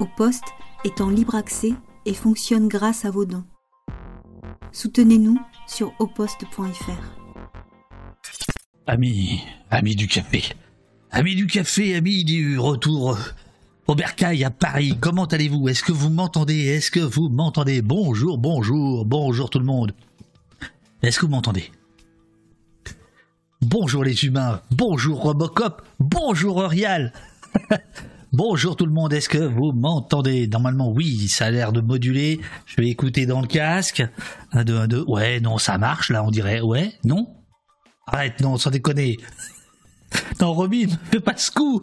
Au poste est en libre accès et fonctionne grâce à vos dons. Soutenez-nous sur oposte.fr. Amis, amis du café, amis du café, amis du retour au Bercail à Paris, comment allez-vous? Est-ce que vous m'entendez? Est-ce que vous m'entendez? Bonjour, bonjour, bonjour tout le monde. Est-ce que vous m'entendez? Bonjour les humains, bonjour Robocop, bonjour Orial. bonjour tout le monde, est-ce que vous m'entendez? Normalement oui, ça a l'air de moduler. Je vais écouter dans le casque. Un, deux, un, deux. Ouais, non, ça marche là, on dirait. Ouais, non? Arrête, non, sans déconner. Non, Robin, fais pas ce coup.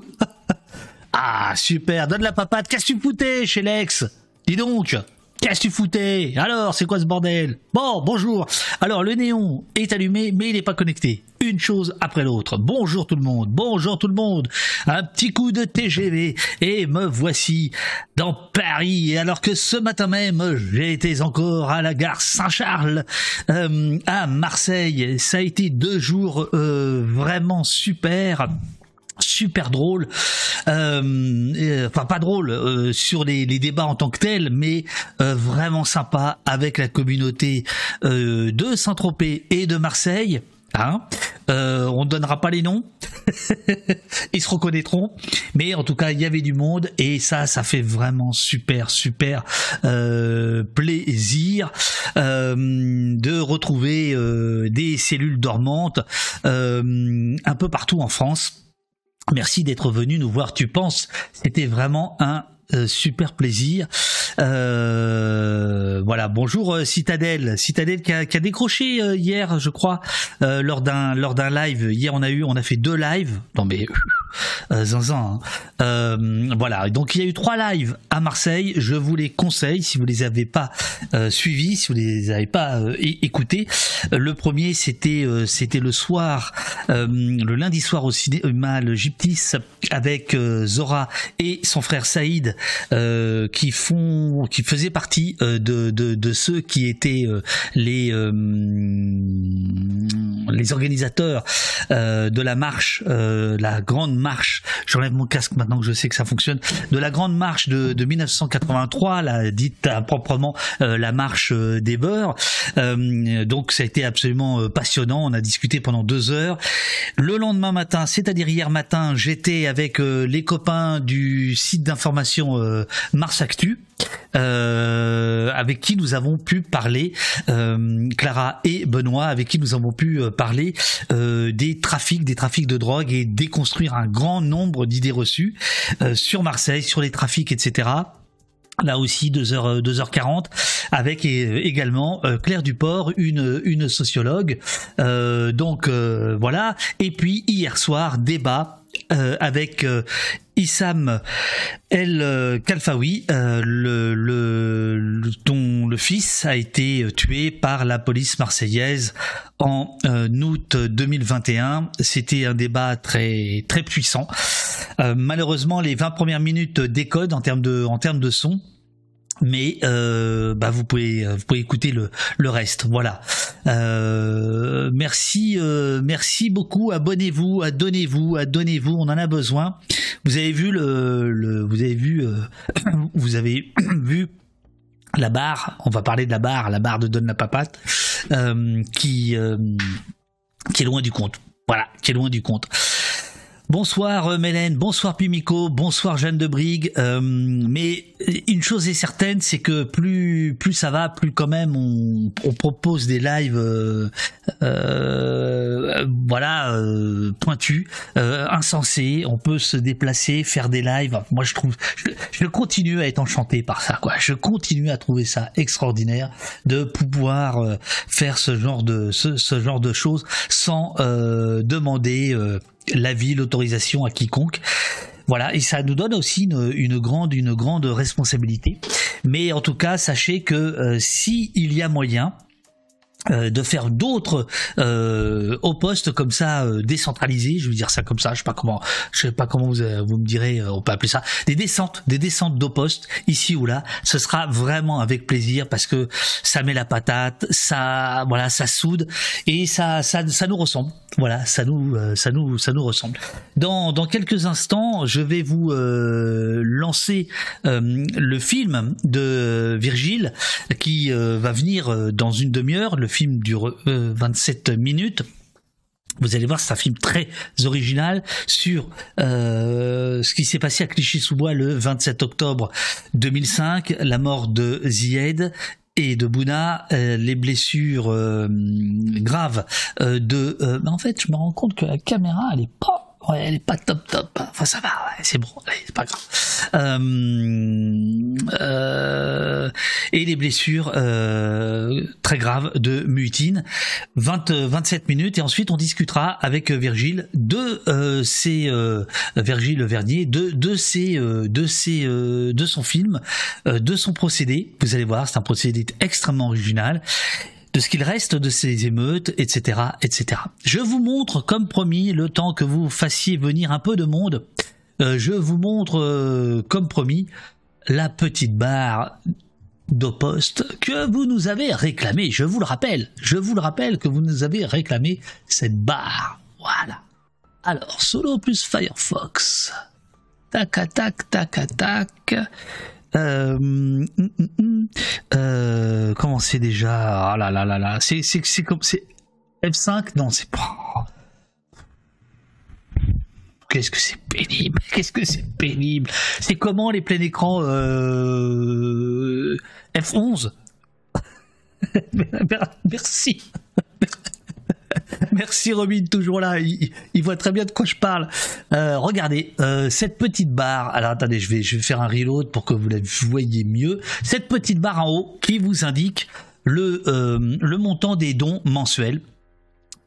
ah, super, donne la papade. Qu'est-ce que tu foutais chez Lex? Dis donc. Qu'est-ce que tu foutais? Alors, c'est quoi ce bordel? Bon, bonjour. Alors, le néon est allumé, mais il n'est pas connecté. Une chose après l'autre. Bonjour tout le monde. Bonjour tout le monde. Un petit coup de TGV et me voici dans Paris. Alors que ce matin même, j'ai été encore à la gare Saint-Charles euh, à Marseille. Ça a été deux jours euh, vraiment super super drôle, euh, enfin pas drôle sur les, débats en tant que tels, mais vraiment sympa avec la communauté de Saint-Tropez et de Marseille. Hein on ne donnera pas les noms, ils se reconnaîtront, mais en tout cas il y avait du monde et ça, ça fait vraiment super super plaisir de retrouver des cellules dormantes un peu partout en France. Merci d'être venu nous voir. Tu penses? C'était vraiment un euh, super plaisir. Euh, voilà, bonjour euh, Citadel, Citadel qui a, décroché hier, je crois, lors d'un lors d'un live. Hier, on a eu, on a fait deux lives. Non mais zinzin. Hein. voilà, donc il y a eu trois lives à Marseille. Je vous les conseille si vous les avez pas suivis, si vous les avez pas écoutés. Le premier, c'était c'était le soir, le lundi soir au cinéma le Gyptis avec Zora et son frère Saïd euh, qui font, qui faisaient partie euh, de, de, de, ceux qui étaient euh, les les organisateurs de la marche, la grande marche. J'enlève mon casque maintenant que je sais que ça fonctionne. De la grande marche de, de 1983, la dite proprement la marche des beurs. donc ça a été absolument passionnant. On a discuté pendant deux heures. Le lendemain matin, c'est-à-dire hier matin, j'étais avec les copains du site d'information euh, Mars Actu. Euh, avec qui nous avons pu parler, euh, Clara et Benoît, avec qui nous avons pu parler des trafics, des trafics de drogue et déconstruire un grand nombre d'idées reçues sur Marseille, sur les trafics, etc là aussi 2h 2h40 avec également Claire Duport une une sociologue. Donc voilà. Et puis hier soir débat euh, avec euh, Issam El euh, Kalfaoui, le, le, dont le fils a été tué par la police marseillaise en août 2021. C'était un débat très très puissant. malheureusement, les 20 premières minutes décodent en termes de en termes de son mais euh, bah vous pouvez vous pouvez écouter le le reste. Voilà. Euh, merci euh, merci beaucoup. Abonnez-vous donnez-vous donnez-vous on en a besoin. Vous avez vu le, le vous avez vu euh, vous avez vu la barre. On va parler de la barre la barre de Donne la papate euh, qui qui est loin du compte. Voilà qui est loin du compte Bonsoir euh, Mélène, bonsoir Pimico, bonsoir Jeanne de Brigue. Euh, mais une chose est certaine, c'est que plus plus ça va, plus quand même on, propose des lives, euh, voilà, pointus, insensés. On peut se déplacer, faire des lives. Moi, je trouve, je, continue à être enchanté par ça. Quoi, je continue à trouver ça extraordinaire de pouvoir faire ce genre de ce, ce genre de choses sans demander l'avis, l'autorisation à quiconque. Voilà, et ça nous donne aussi une, grande, une grande responsabilité. Mais en tout cas, sachez que euh, si il y a moyen, euh, de faire d'autres euh, au poste comme ça euh, décentralisés, je veux dire ça comme ça, je sais pas comment, je sais pas comment vous, euh, vous me direz, on peut appeler ça des descentes, des descentes d'au poste ici ou là. Ce sera vraiment avec plaisir parce que ça met la patate, ça voilà, ça soude et ça ça, ça nous ressemble. Voilà, ça nous ça nous ça nous ressemble. Dans dans quelques instants, je vais vous lancer le film de Virgile qui va venir dans une demi-heure. Le dure 27 minutes. Vous allez voir, c'est un film très original sur euh, ce qui s'est passé à Clichy-sous-Bois le 27 octobre 2005, la mort de Zied et de Bouna, euh, les blessures euh, graves de... en fait, je me rends compte que la caméra, elle est pas ouais, elle est pas top top. Enfin, ça va, ouais, c'est bon, c'est pas grave. Euh, euh, et les blessures euh, très graves de Mutine. 20, 27 minutes et ensuite on discutera avec Virgile de euh, ses euh, Virgile Vernier de de ses de ses de son film, de son procédé. Vous allez voir, c'est un procédé extrêmement original de ce qu'il reste de ces émeutes, etc., etc. Je vous montre, comme promis, le temps que vous fassiez venir un peu de monde, euh, je vous montre, euh, comme promis, la petite barre d'Opost que vous nous avez réclamé. Je vous le rappelle, je vous le rappelle que vous nous avez réclamé cette barre. Voilà. Alors, Solo plus Firefox. Tac, tac, tac, tac. Euh, hum, hum, hum, euh, comment c'est déjà? Ah là là là là, c'est comme c'est F5 Non, c'est pas. Qu'est-ce que c'est pénible? Qu'est-ce que c'est pénible? C'est comment les pleins écrans euh... F11 Merci. Merci Robin, toujours là. Il, voit très bien de quoi je parle. Euh, regardez, euh, cette petite barre. Alors attendez, je vais, je vais faire un reload pour que vous la voyez mieux. Cette petite barre en haut qui vous indique le, euh, montant des dons mensuels.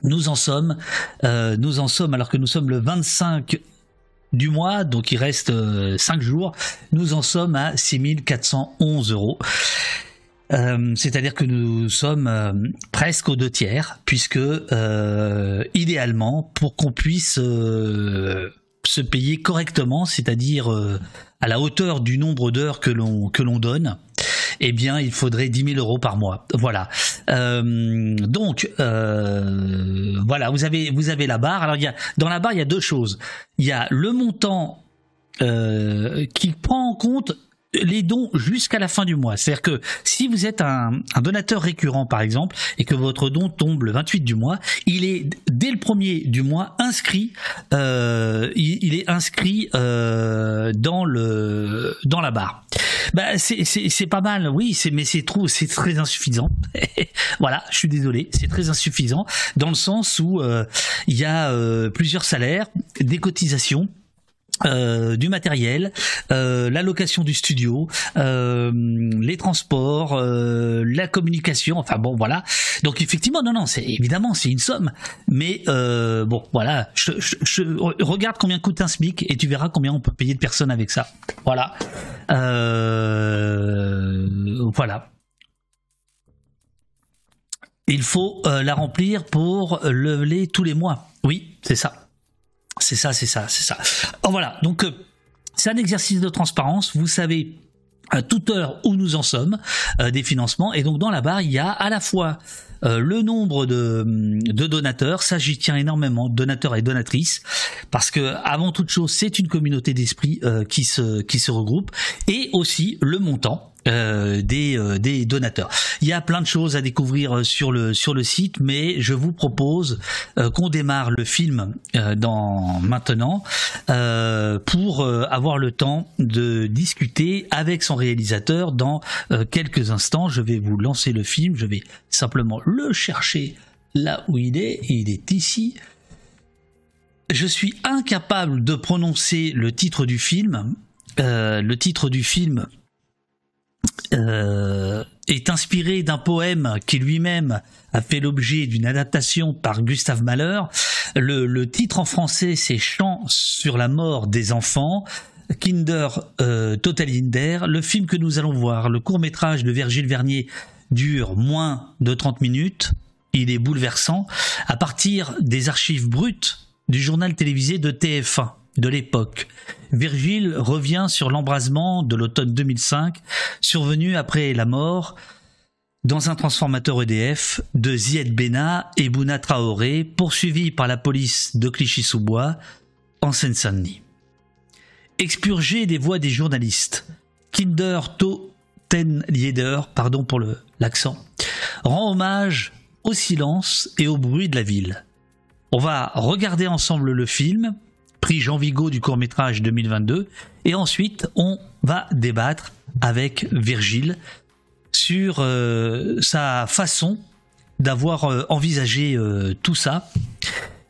Nous en sommes, nous en sommes alors que nous sommes le 25 du mois, donc il reste 5 jours, nous en sommes à 6411 euros. Euh, c'est-à-dire que nous sommes euh, presque aux deux tiers, puisque euh, idéalement, pour qu'on puisse se payer correctement, c'est-à-dire à la hauteur du nombre d'heures que l'on donne, eh bien, il faudrait 10 000 euros par mois. Voilà. donc, voilà, vous avez la barre. Alors, dans la barre, il y a deux choses. Il y a le montant qui prend en compte les dons jusqu'à la fin du mois. C'est-à-dire que si vous êtes un, donateur récurrent, par exemple, et que votre don tombe le 28 du mois, il est dès le premier du mois inscrit, euh, il, est inscrit euh, dans le dans la barre. Bah, c'est pas mal, oui, mais c'est trop, c'est très insuffisant. voilà, je suis désolé, c'est très insuffisant dans le sens où euh, il y a plusieurs salaires, des cotisations euh, du matériel, euh, la location du studio, euh, les transports, la communication, enfin bon voilà. Donc effectivement, non non, c'est évidemment c'est une somme, mais bon voilà, je, je, regarde combien coûte un SMIC et tu verras combien on peut payer de personnes avec ça. Voilà, voilà. Il faut la remplir pour lever tous les mois. Oui, c'est ça. C'est ça, c'est ça, c'est ça. Oh, voilà, donc euh, c'est un exercice de transparence. Vous savez à toute heure où nous en sommes euh, des financements. Et donc dans la barre, il y a à la fois euh, le nombre de, de donateurs, ça j'y tiens énormément, donateurs et donatrices, parce que avant toute chose, c'est une communauté d'esprit qui se regroupe, et aussi le montant. Euh, des, euh, des donateurs. Il y a plein de choses à découvrir euh, sur le sur le site, mais je vous propose qu'on démarre le film dans maintenant pour avoir le temps de discuter avec son réalisateur dans quelques instants. Je vais vous lancer le film, je vais simplement le chercher là où il est. Il est ici. Je suis incapable de prononcer le titre du film. le titre du film euh, est inspiré d'un poème qui lui-même a fait l'objet d'une adaptation par Gustave Mahler. Le, titre en français, c'est Chant sur la mort des enfants. Kinder euh, Totalinder. Le film que nous allons voir, le court métrage de Virgile Vernier, dure moins de 30 minutes. il est bouleversant, à partir des archives brutes du journal télévisé de TF1 de l'époque. Virgile revient sur l'embrasement de l'automne 2005, survenu après la mort dans un transformateur EDF de Zied Bena et Bouna Traoré, poursuivis par la police de Clichy-sous-Bois en Seine-Saint-Denis. Expurgé des voix des journalistes, Kinder Ten Lieder, pardon pour l'accent, rend hommage au silence et au bruit de la ville. On va regarder ensemble le film, prix Jean Vigo du court métrage 2022, et ensuite on va débattre avec Virgile sur euh, sa façon d'avoir euh, envisagé euh, tout ça,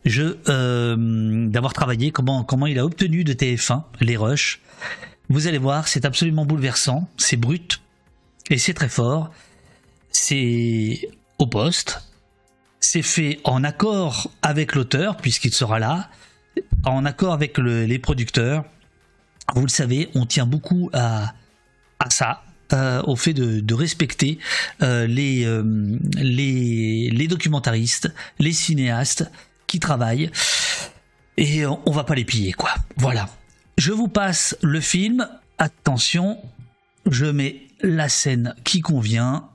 d'avoir travaillé comment comment il a obtenu de TF1 les rushs. Vous allez voir, c'est absolument bouleversant, c'est brut et c'est très fort. C'est au poste, c'est fait en accord avec l'auteur puisqu'il sera là, en accord avec les producteurs. Vous le savez, on tient beaucoup à à ça, euh, au fait de, respecter euh, les, euh, les, les documentaristes, les cinéastes qui travaillent et on va pas les piller quoi. Voilà. Je vous passe le film. Attention, je mets la scène qui convient.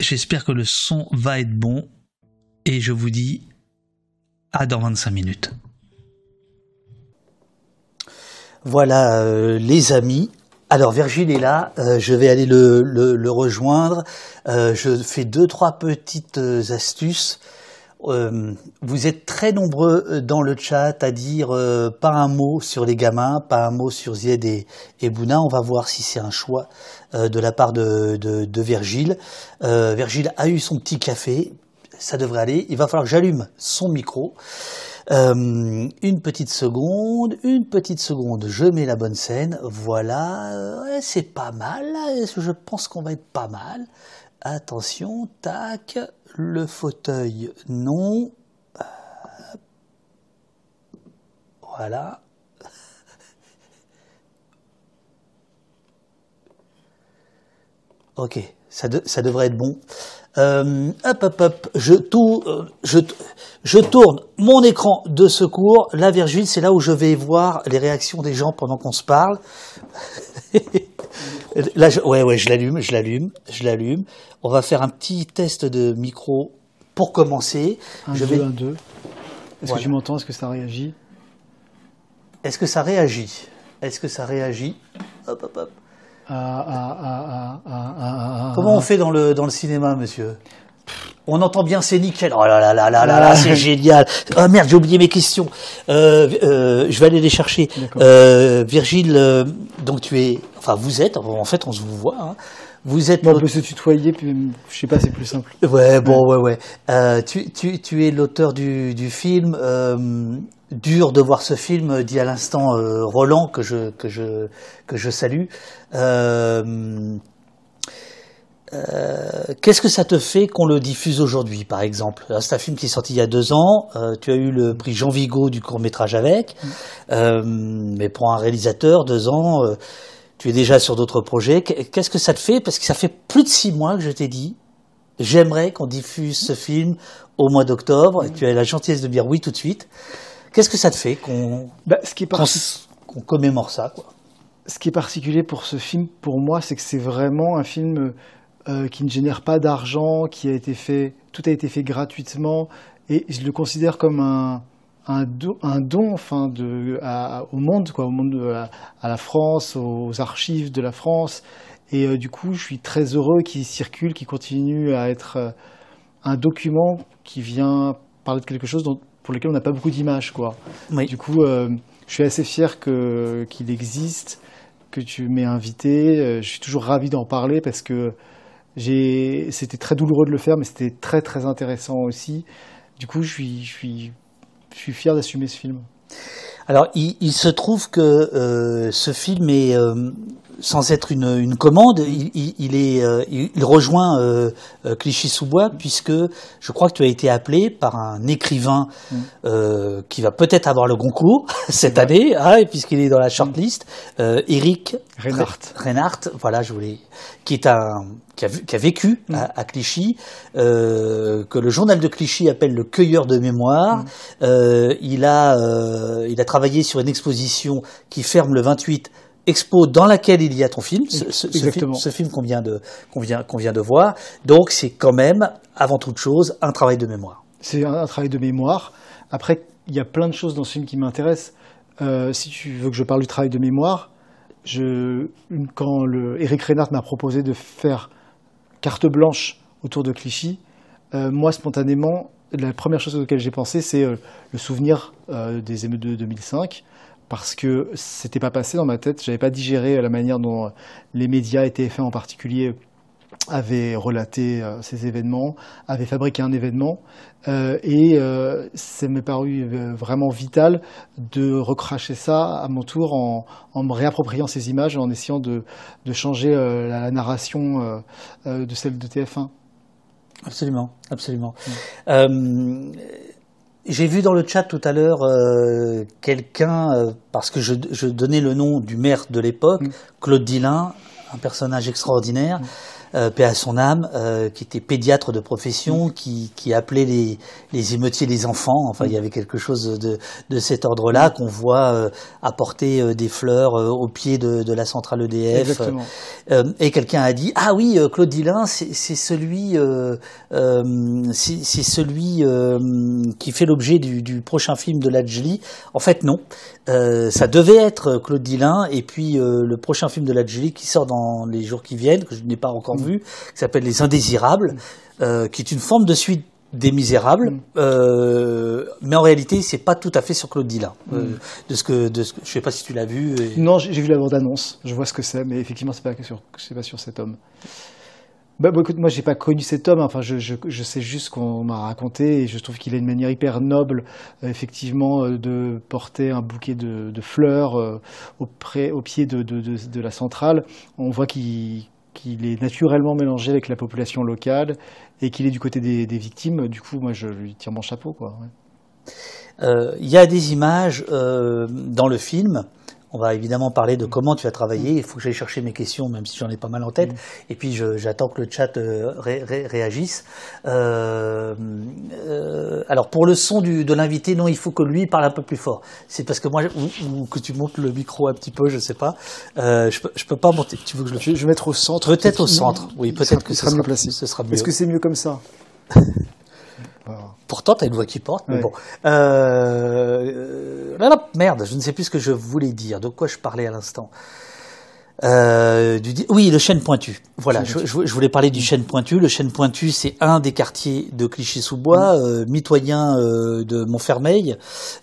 J'espère que le son va être bon et je vous dis à dans 25 minutes. Voilà les amis, alors Virgile est là, euh, je vais aller le, rejoindre. Euh, je fais deux trois petites euh, astuces. vous êtes très nombreux dans le chat à dire pas un mot sur les gamins, pas un mot sur Zied et, Bouna. On va voir si c'est un choix de la part de Virgile. Virgile a eu son petit café, ça devrait aller. Il va falloir que j'allume son micro. Euh, une petite seconde, une petite seconde, je mets la bonne scène, voilà, c'est pas mal, je pense qu'on va être pas mal? Attention, tac, le fauteuil, non. Voilà. Ok, ça devrait être bon. Euh, hop, hop, hop, je, tout, euh, je, je tourne mon écran de secours. La Virgile, c'est là où je vais voir les réactions des gens pendant qu'on se parle. là, je, ouais, ouais, je l'allume, je l'allume, je l'allume. On va faire un petit test de micro pour commencer. Un, je deux, vais... un, deux. Est-ce que tu m'entends? Est-ce que ça réagit? Est-ce que ça réagit? Est-ce que ça réagit? Hop, hop, hop. Ah, ah, ah, Comment on fait dans le, dans le cinéma, monsieur? On entend bien, c'est nickel. Oh là là là là là, là c'est génial. Oh merde, j'ai oublié mes questions. Euh, euh, je vais aller les chercher. Euh, Virgile, donc tu es, enfin vous êtes, en fait on se vous voit. Hein. Vous êtes. on peut se tutoyer, puis je sais pas, c'est plus simple. Ouais, bon, ouais, ouais. tu, tu, tu es l'auteur du, du film dur de voir ce film, dit à l'instant Roland, que je, que je, que je salue. Euh, euh, qu'est-ce que ça te fait qu'on le diffuse aujourd'hui, par exemple? C'est un film qui est sorti il y a deux ans. tu as eu le prix Jean Vigo du court métrage avec, mais pour un réalisateur, deux ans, tu es déjà sur d'autres projets. Qu'est-ce que ça te fait? Parce que ça fait plus de six mois que je t'ai dit. J'aimerais qu'on diffuse ce film au mois d'octobre. Et tu as la gentillesse de dire oui tout de suite. Qu'est-ce que ça te fait qu'on bah, commémore ça quoi? Ce qui est particulier pour ce film, pour moi, c'est que c'est vraiment un film euh, qui ne génère pas d'argent, qui a été fait, tout a été fait gratuitement, et je le considère comme un, un, don, un don enfin, de, au monde, quoi, au monde à, la France, aux archives de la France. Et euh, du coup, je suis très heureux qu'il circule, qu'il continue à être euh, un document qui vient parler de quelque chose dont pour lesquels on n'a pas beaucoup d'images. Quoi. Du coup, euh, je suis assez fier qu'il existe, que tu m'aies invité. Euh, je suis toujours ravi d'en parler parce que c'était très douloureux de le faire, mais c'était très très intéressant aussi. Du coup, je suis, je suis, fier d'assumer ce film. Alors, il, se trouve que euh, ce film est sans être une, une commande, il, il, il est, euh, il, rejoint euh, euh, Clichy-sous-Bois puisque je crois que tu as été appelé par un écrivain Mm. euh, qui va peut-être avoir le concours cette année, hein, puisqu'il est dans la shortlist, euh, Eric Reinhardt. Re- Reinhardt, voilà, je voulais, qui est un qui a, vu- qui a vécu Mm. à, à Clichy, euh, que le journal de Clichy appelle le cueilleur de mémoire. Euh, il a euh, il a travaillé sur une exposition qui ferme le 28 expo dans laquelle il y a ton film, ce, ce- ce film, Exactement. ce film qu'on vient de qu'on vient qu'on vient de voir. Donc c'est quand même avant toute chose un travail de mémoire. C'est un, un travail de mémoire. Après, il y a plein de choses dans ce film qui m'intéressent. Euh, si tu veux que je parle du travail de mémoire, je, quand le, Eric Reinhardt m'a proposé de faire carte blanche autour de Clichy, euh, moi, spontanément, la première chose auquel j'ai pensé, c'est euh, le souvenir euh, des émeutes de 2005, parce que c'était pas passé dans ma tête. J'avais pas digéré la manière dont euh, les médias et TF1 en particulier avaient relaté euh, ces événements, avaient fabriqué un événement, euh, et euh, ça m'est paru euh, vraiment vital de recracher ça à mon tour en, en me réappropriant ces images, en essayant de, de changer euh, la, la narration euh, euh, de celle de TF1. Absolument, absolument. Euh, J'ai vu dans le chat tout à l'heure euh, quelqu'un, euh, parce que je, je donnais le nom du maire de l'époque, Mm. Claude Dillin, un personnage extraordinaire, euh, paix à son âme, euh, qui était pédiatre de profession, qui, qui appelait les, les émeutiers les enfants. Enfin, il y avait quelque chose de, de cet ordre-là qu'on voit euh, apporter euh, des fleurs euh, au pied de, de la centrale EDF. Euh, et quelqu'un a dit ah oui euh, Claude Dillin c'est c'est celui euh, euh, c'est c'est celui euh, qui fait l'objet du, du prochain film de Ladjli en fait non. Euh, ça devait être Claude Dillin et puis euh, le prochain film de Ladjli qui sort dans les jours qui viennent que je n'ai pas encore vu qui s'appelle Les Indésirables euh, qui est une forme de suite des Misérables, Mm. euh, mais en réalité c'est pas tout à fait sur Claude. Euh, Mm. de ce que, de ce que, je sais pas si tu l'as vu. et- Non, j'ai vu la bande-annonce, je vois ce que c'est, mais effectivement, c'est pas que sur, c'est pas sur cet homme. Bah, bah, écoute, moi, j'ai pas connu cet homme. Enfin, je, je, je sais juste qu'on m'a raconté, et je trouve qu'il a une manière hyper noble, euh, effectivement, euh, de porter un bouquet de, de fleurs euh, au, pied de, de, de, de la centrale. On voit qu'il qu'il est naturellement mélangé avec la population locale et qu'il est du côté des, victimes. Du coup, moi, je lui tire mon chapeau. Euh, Il y a des images euh, dans le film. On va évidemment parler de comment tu as travaillé. Il faut que j'aille chercher mes questions, même si j'en ai pas mal en tête. Et puis j'attends que le chat euh, ré- ré- réagisse. Euh, euh, alors pour le son du, de l'invité, non, il faut que lui parle un peu plus fort. C'est parce que moi, ou, ou que tu montes le micro un petit peu, je sais pas. Je, je peux pas monter. Tu veux que je le Je, je vais mettre au centre. Peut-être au centre. Oui, peut-être que ce sera sera mieux placé. Ce sera mieux. Est-ce que c'est mieux comme ça? Pourtant, t'as une voix qui porte, mais Ouais. bon. Euh, euh, là, là, merde, je ne sais plus ce que je voulais dire. De quoi je parlais à l'instant? Euh, du oui, le chêne pointu. Voilà, je, je- je voulais parler du chêne pointu. Le chêne pointu, c'est un des quartiers de Clichy-sous-Bois, euh, mitoyen euh, de Montfermeil,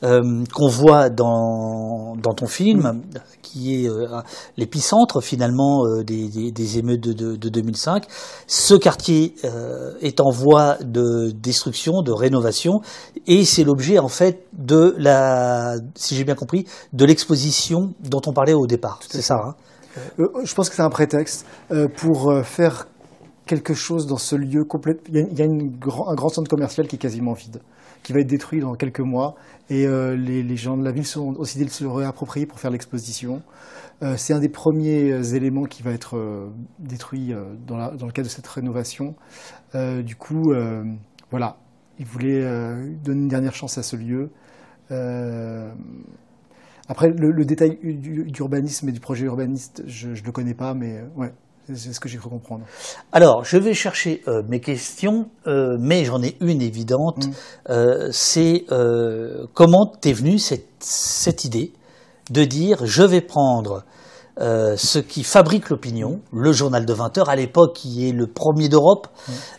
euh, qu'on voit dans, dans ton film, qui est euh, l'épicentre finalement euh, des, des, des émeutes de, de, de 2005. Ce quartier euh, est en voie de destruction, de rénovation, et c'est l'objet en fait de la, si j'ai bien compris, de l'exposition dont on parlait au départ. C'est ça. Hein? Je pense que c'est un prétexte euh, pour euh, faire quelque chose dans ce lieu. Il y a, un grand centre commercial qui est quasiment vide, qui va être détruit dans quelques mois. Et euh, les, gens de la ville sont aussi de se réapproprier pour faire l'exposition. Euh, c'est un des premiers euh, éléments qui va être euh, détruit euh, dans, le cadre de cette rénovation. Euh, du coup, euh, voilà, ils voulaient euh, donner une dernière chance à ce lieu. Après, le, le détail du- d'urbanisme et du projet urbaniste, je ne le connais pas, mais euh, ouais, c'est- ce que j'ai cru comprendre. Alors, je vais chercher euh, mes questions, euh, mais j'en ai une évidente. Mm. Euh, c'est comment t'es venue cette, cette idée de dire je vais prendre euh, ce qui fabrique l'opinion, le journal de 20 heures à l'époque qui est le premier d'Europe,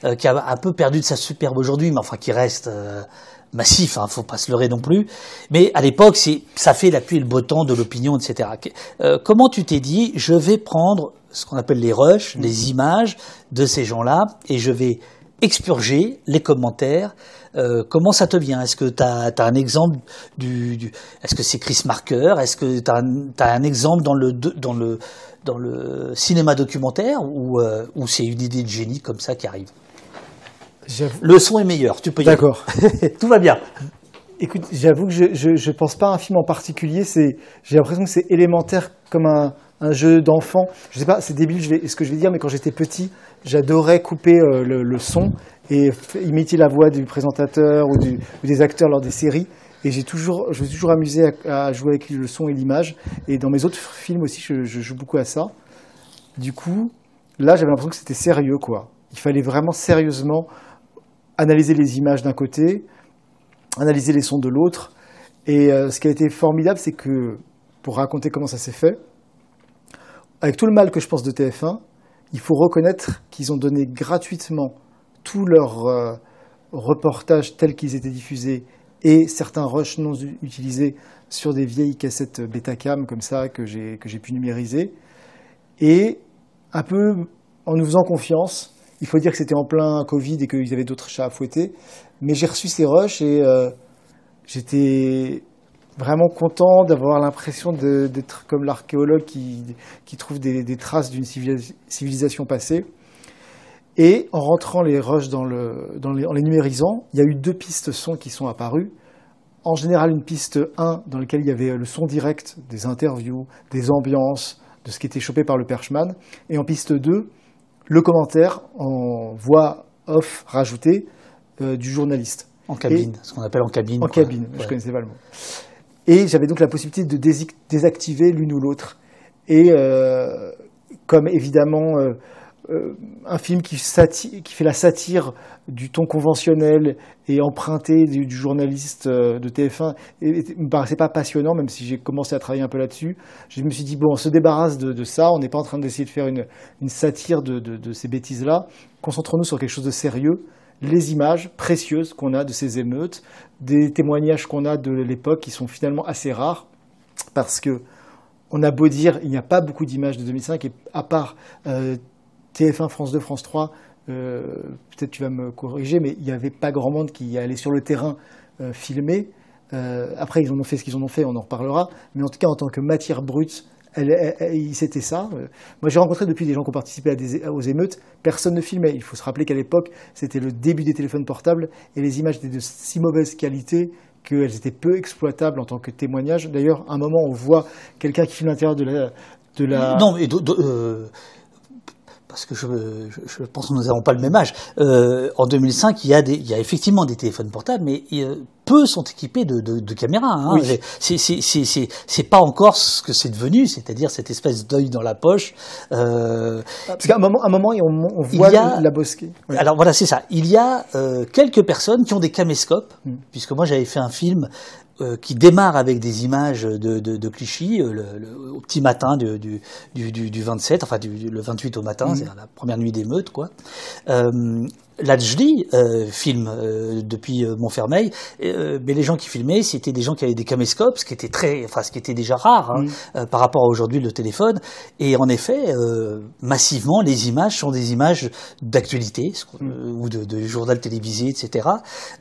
euh, qui a un peu perdu de sa superbe aujourd'hui, mais enfin qui reste euh, massif, hein, faut pas se leurrer non plus. Mais à l'époque, c'est ça fait la pluie et le beau temps de l'opinion, etc. Euh, comment tu t'es dit je vais prendre ce qu'on appelle les rushs, les images de ces gens-là, et je vais expurger les commentaires. Euh, comment ça te vient? Est-ce que tu as, un exemple du, du Est-ce que c'est Chris Marker? Est-ce que tu as, un exemple dans le, dans le, dans le cinéma documentaire? Ou, euh, ou c'est une idée de génie comme ça qui arrive? Le son est meilleur, tu peux y D'accord. Tout va bien. Écoute, j'avoue que je ne pense pas à un film en particulier. J'ai l'impression que c'est élémentaire comme un, un jeu d'enfant. Je sais pas, c'est débile je vais, ce que je vais dire, mais quand j'étais petit, j'adorais couper euh, le, son et imiter la voix du présentateur ou, du, des acteurs lors des séries. Et j'ai toujours, je me suis toujours amusé à, jouer avec le son et l'image. Et dans mes autres films aussi, je, joue beaucoup à ça. Du coup, là, j'avais l'impression que c'était sérieux, quoi. Il fallait vraiment sérieusement analyser les images d'un côté, analyser les sons de l'autre. Et euh, ce qui a été formidable, c'est que, pour raconter comment ça s'est fait, avec tout le mal que je pense de TF1, il faut reconnaître qu'ils ont donné gratuitement tous leurs euh, reportages tels qu'ils étaient diffusés et certains rushs non utilisés sur des vieilles cassettes Betacam comme ça que j'ai pu numériser. Et un peu en nous faisant confiance, il faut dire que c'était en plein Covid et qu'ils avaient d'autres chats à fouetter, mais j'ai reçu ces rushs et euh, j'étais vraiment content d'avoir l'impression d'être comme l'archéologue qui, trouve des, traces d'une civilisation passée. Et en rentrant les rushs dans le, dans les, en les numérisant, il y a eu deux pistes son qui sont apparues. En général, une piste 1 dans laquelle il y avait le son direct des interviews, des ambiances, de ce qui était chopé par le perchman. Et en piste 2, le commentaire en voix off rajoutée euh, du journaliste. En cabine, ce qu'on appelle en cabine. En cabine, je ne connaissais pas le mot. Et j'avais donc la possibilité de désactiver l'une ou l'autre. Et euh, comme évidemment euh, euh, un film qui, fait la satire du ton conventionnel et emprunté du, journaliste de TF1 ne me paraissait pas passionnant, même si j'ai commencé à travailler un peu là-dessus. Je me suis dit, bon, on se débarrasse de, ça, on n'est pas en train d'essayer de faire une, satire de, de ces bêtises-là, concentrons-nous sur quelque chose de sérieux. Les images précieuses qu'on a de ces émeutes, des témoignages qu'on a de l'époque qui sont finalement assez rares, parce que on a beau dire, il n'y a pas beaucoup d'images de 2005, et à part euh, TF1, France 2, France 3, euh, peut-être tu vas me corriger, mais il n'y avait pas grand monde qui allait sur le terrain euh, filmer. après, ils en ont fait ce qu'ils en ont fait, on en reparlera. Mais en tout cas, en tant que matière brute, c'était ça. Moi, j'ai rencontré depuis des gens qui ont participé aux émeutes. Personne ne filmait. Il faut se rappeler qu'à l'époque, c'était le début des téléphones portables et les images étaient de si mauvaise qualité qu'elles étaient peu exploitables en tant que témoignage. D'ailleurs, à un moment, on voit quelqu'un qui filme l'intérieur de la. Non, mais euh, parce que je, je, pense que nous n'avons pas le même âge. Euh, en 2005, il y, a des, il y a effectivement des téléphones portables, mais peu sont équipés de, de, de caméras. Hein. Oui. C'est pas encore ce que c'est devenu, c'est-à-dire cette espèce d'œil dans la poche. Euh, Parce qu'à un moment, un moment on, on voit la bosquée. Alors voilà, c'est ça. Il y a euh, quelques personnes qui ont des caméscopes, mm. puisque moi j'avais fait un film euh, qui démarre avec des images de, de, de Clichy euh, le, au petit matin du, du, du, du 27, enfin du, le 28 au matin, mm. c'est la première nuit d'émeute, quoi. Euh, Lajli euh, filme euh, depuis euh, Montfermeil, euh, mais les gens qui filmaient, c'était des gens qui avaient des caméscopes, ce qui était très, enfin ce qui était déjà rare hein, euh, par rapport à aujourd'hui le téléphone. Et en effet, massivement, les images sont des images d'actualité ou de, de, journal télévisé, etc.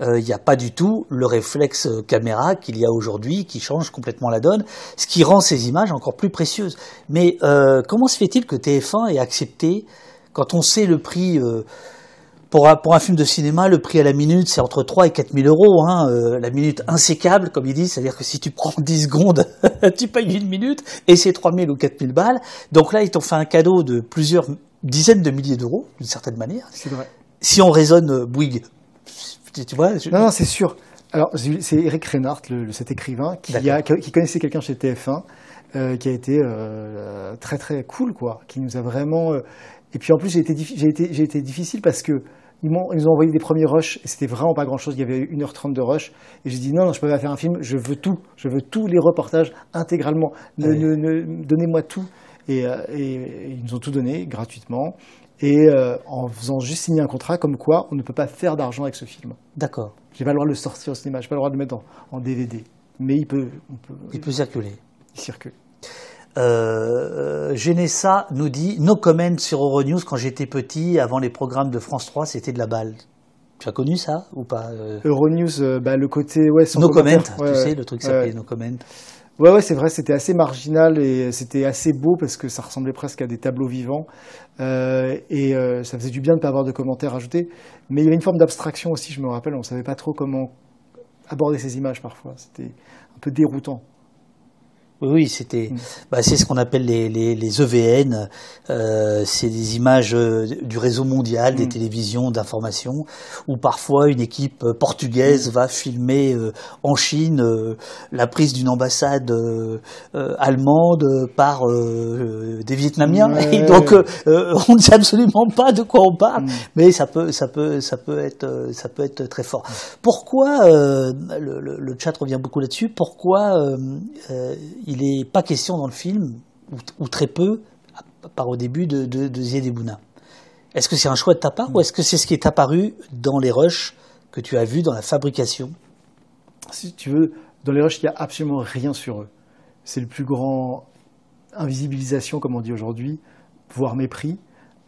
Il n'y a pas du tout le réflexe caméra qu'il y a aujourd'hui, qui change complètement la donne, ce qui rend ces images encore plus précieuses. Mais comment se fait-il que TF1 ait accepté, quand on sait le prix pour un, pour un film de cinéma, le prix à la minute, c'est entre 3 et 4 000 euros. Hein, euh, la minute insécable, comme ils disent, c'est-à-dire que si tu prends 10 secondes, tu payes une minute, et c'est 3 000 ou 4 000 balles. Donc là, ils t'ont fait un cadeau de plusieurs dizaines de milliers d'euros, d'une certaine manière. C'est vrai. Si on raisonne euh, Bouygues, tu, vois Non, non, c'est sûr. Alors, c'est Eric Reinhardt, le, cet écrivain, qui, a, qui connaissait quelqu'un chez TF1, euh, qui a été très très cool, quoi, qui nous a vraiment... Et puis en plus, j'ai été, j'ai été, j'ai été difficile parce que ils, m'ont, ils nous ont envoyé des premiers rushs et c'était vraiment pas grand chose. Il y avait 1h30 de rush et j'ai dit non, non, je peux pas faire un film, je veux tout. Je veux tous les reportages intégralement. donnez-moi tout. Et, euh, et, ils nous ont tout donné gratuitement et euh, en faisant juste signer un contrat comme quoi on ne peut pas faire d'argent avec ce film. D'accord. J'ai pas le droit de le sortir au cinéma, j'ai pas le droit de le mettre en, DVD. Mais il peut, il peut circuler. Il circule. Euh, Genessa nous dit No comment sur Euronews quand j'étais petit, avant les programmes de France 3, c'était de la balle. Tu as connu ça ou pas euh? Euronews, euh, bah, le côté ouais, No comment, tu sais, le truc s'appelait No comment. Ouais, ouais, c'est vrai, c'était assez marginal et c'était assez beau parce que ça ressemblait presque à des tableaux vivants. Euh, et euh, ça faisait du bien de ne pas avoir de commentaires ajoutés. Mais il y avait une forme d'abstraction aussi, je me rappelle, on ne savait pas trop comment aborder ces images parfois. C'était un peu déroutant. Oui, c'était, mm. bah, c'est ce qu'on appelle les, les, les EVN. Euh, c'est des images euh, du réseau mondial des mm. télévisions d'information, où parfois une équipe euh, portugaise mm. va filmer euh, en Chine la prise d'une ambassade allemande par des Vietnamiens. Et donc, on ne sait absolument pas de quoi on parle, mais ça peut, ça peut, ça peut être, ça peut être très fort. Pourquoi le, le, le, chat revient beaucoup là-dessus Pourquoi il n'est pas question dans le film, ou, très peu, par au début, de, de. Est-ce que c'est un choix de ta part ou est-ce que c'est ce qui est apparu dans les rushs que tu as vus dans la fabrication? Si tu veux, dans les rushs, il n'y a absolument rien sur eux. C'est le plus grand invisibilisation, comme on dit aujourd'hui, voire mépris,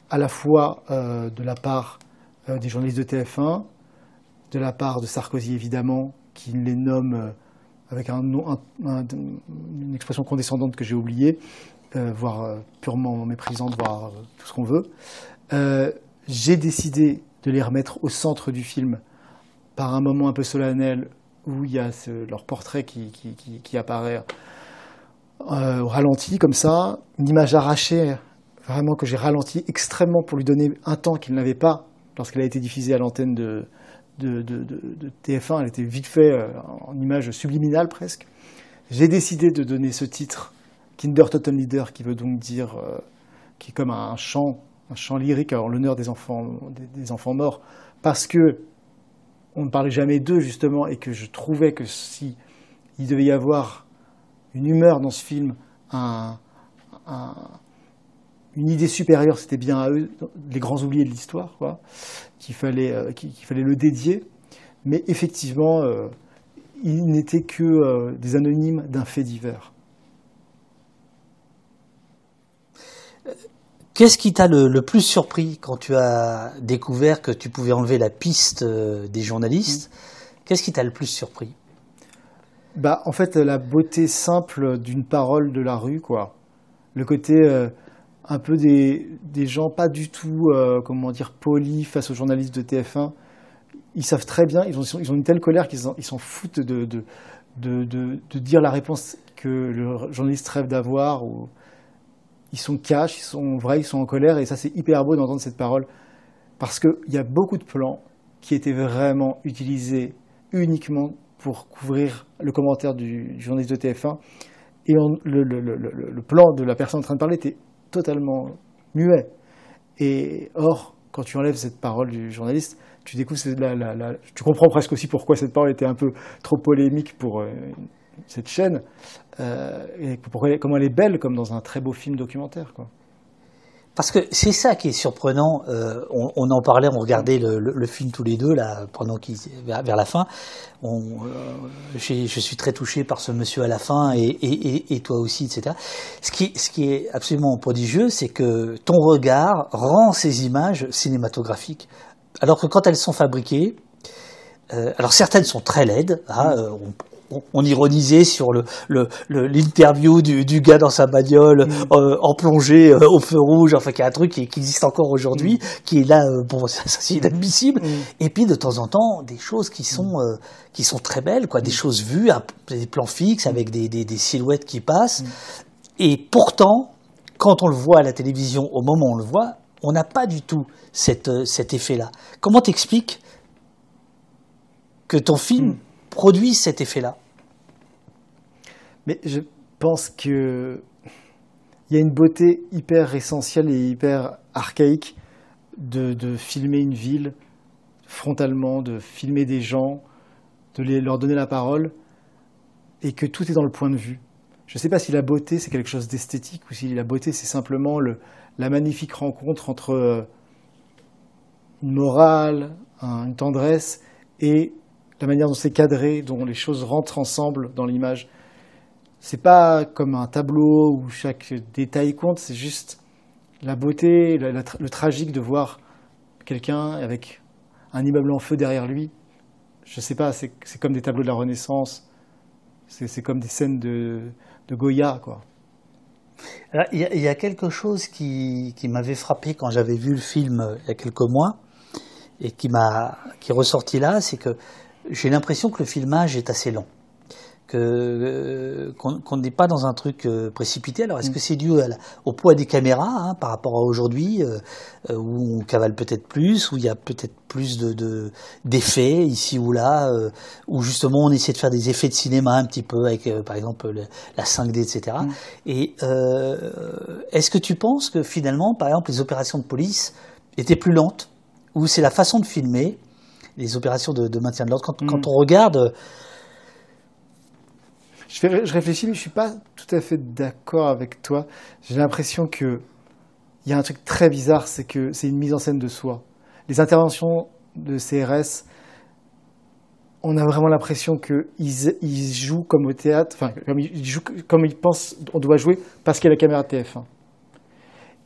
à la fois euh, de la part euh, des journalistes de TF1, de la part de Sarkozy évidemment, qui les nomme euh, avec un, une expression condescendante que j'ai oubliée, euh, voire euh, purement méprisante, voire euh, tout ce qu'on veut. j'ai décidé de les remettre au centre du film par un moment un peu solennel où il y a leur portrait qui, qui, qui, apparaît au ralenti, comme ça, une image arrachée, vraiment que j'ai ralenti extrêmement pour lui donner un temps qu'il n'avait pas lorsqu'elle a été diffusée à l'antenne de, de, TF1, elle était vite fait euh, en image subliminale presque. J'ai décidé de donner ce titre, Kinder Totem Leader, qui veut donc dire, euh, qui est comme un chant, un chant lyrique en l'honneur des enfants, des, enfants morts, parce que on ne parlait jamais d'eux justement, et que je trouvais que si il devait y avoir une humeur dans ce film, un, une idée supérieure, c'était bien à eux, les grands oubliés de l'histoire, quoi qu'il fallait, euh, qu'il fallait le dédier. Mais effectivement, euh, ils n'étaient que euh, des anonymes d'un fait divers. Qu'est-ce qui t'a le, plus surpris quand tu as découvert que tu pouvais enlever la piste des journalistes Qu'est-ce qui t'a le plus surpris? Bah, En fait, la beauté simple d'une parole de la rue, quoi. Le côté un peu des, gens pas du tout, euh, comment dire, polis face aux journalistes de TF1. Ils savent très bien, ils ont, ils ont une telle colère qu'ils s'en foutent de, de, de, de, dire la réponse que le journaliste rêve d'avoir. Ils sont cash, ils sont vrais, ils sont en colère, et ça c'est hyper beau d'entendre cette parole. Parce qu'il y a beaucoup de plans qui étaient vraiment utilisés uniquement pour couvrir le commentaire du, journaliste de TF1. Et le, le, plan de la personne en train de parler était totalement muet. Et or, quand tu enlèves cette parole du journaliste, tu découvres tu comprends presque aussi pourquoi cette parole était un peu trop polémique pour euh, cette chaîne euh, et comment elle est belle comme dans un très beau film documentaire. Parce que c'est ça qui est surprenant. Euh, on, en parlait, on regardait le, film tous les deux là pendant vers, la fin. Euh, je suis très touché par ce monsieur à la fin et, toi aussi, etc. Ce qui, est absolument prodigieux, c'est que ton regard rend ces images cinématographiques, alors que quand elles sont fabriquées, euh, alors certaines sont très laides, hein, ironisait sur le l'interview du, du, gars dans sa bagnole mm. euh, en plongée euh, au feu rouge, enfin qui est un truc qui, existe encore aujourd'hui, mm. qui est là, euh, bon, ça, c'est inadmissible. Mm. Et puis de temps en temps, des choses qui sont qui sont très belles, quoi, des choses vues, des plans fixes avec des, des, des silhouettes qui passent. Et pourtant, quand on le voit à la télévision, au moment où on le voit, on n'a pas du tout cette, cet effet-là. Comment t'expliques que ton film produit cet effet-là. Mais je pense que il y a une beauté hyper essentielle et hyper archaïque de, filmer une ville frontalement, de filmer des gens, de leur donner la parole, et que tout est dans le point de vue. Je ne sais pas si la beauté c'est quelque chose d'esthétique ou si la beauté c'est simplement le, la magnifique rencontre entre euh, une morale, une tendresse et la manière dont c'est cadré, dont les choses rentrent ensemble dans l'image. c'est pas comme un tableau où chaque détail compte, c'est juste la beauté, le tragique de voir quelqu'un avec un immeuble en feu derrière lui. Je sais pas, c'est comme des tableaux de la Renaissance, c'est comme des scènes de, de Goya, quoi. Il y, a quelque chose qui, qui m'avait frappé quand j'avais vu le film euh, il y a quelques mois et qui m'a qui ressorti là, c'est que j'ai l'impression que le filmage est assez long que euh, qu'on n'est pas dans un truc euh, précipité. Alors, est-ce mm. que c'est dû au poids des caméras hein, par rapport à aujourd'hui, euh, où on cavale peut-être plus, où il y a peut-être plus de d'effets ici ou là, où justement on essaie de faire des effets de cinéma un petit peu avec, par exemple, la 5D, etc. Et mm. est-ce que tu penses que finalement, par exemple, les opérations de police étaient plus lentes, ou c'est la façon de filmer les opérations de, maintien de l'ordre quand, quand, mm. on regarde je, réfléchis, mais je suis pas tout à fait d'accord avec toi. J'ai l'impression que il y a un truc très bizarre, c'est que c'est une mise en scène de soi. Les interventions de CRS, on a vraiment l'impression qu'ils ils jouent comme au théâtre, enfin, comme ils, jouent, comme ils pensent on doit jouer parce qu'il y a la caméra TF1.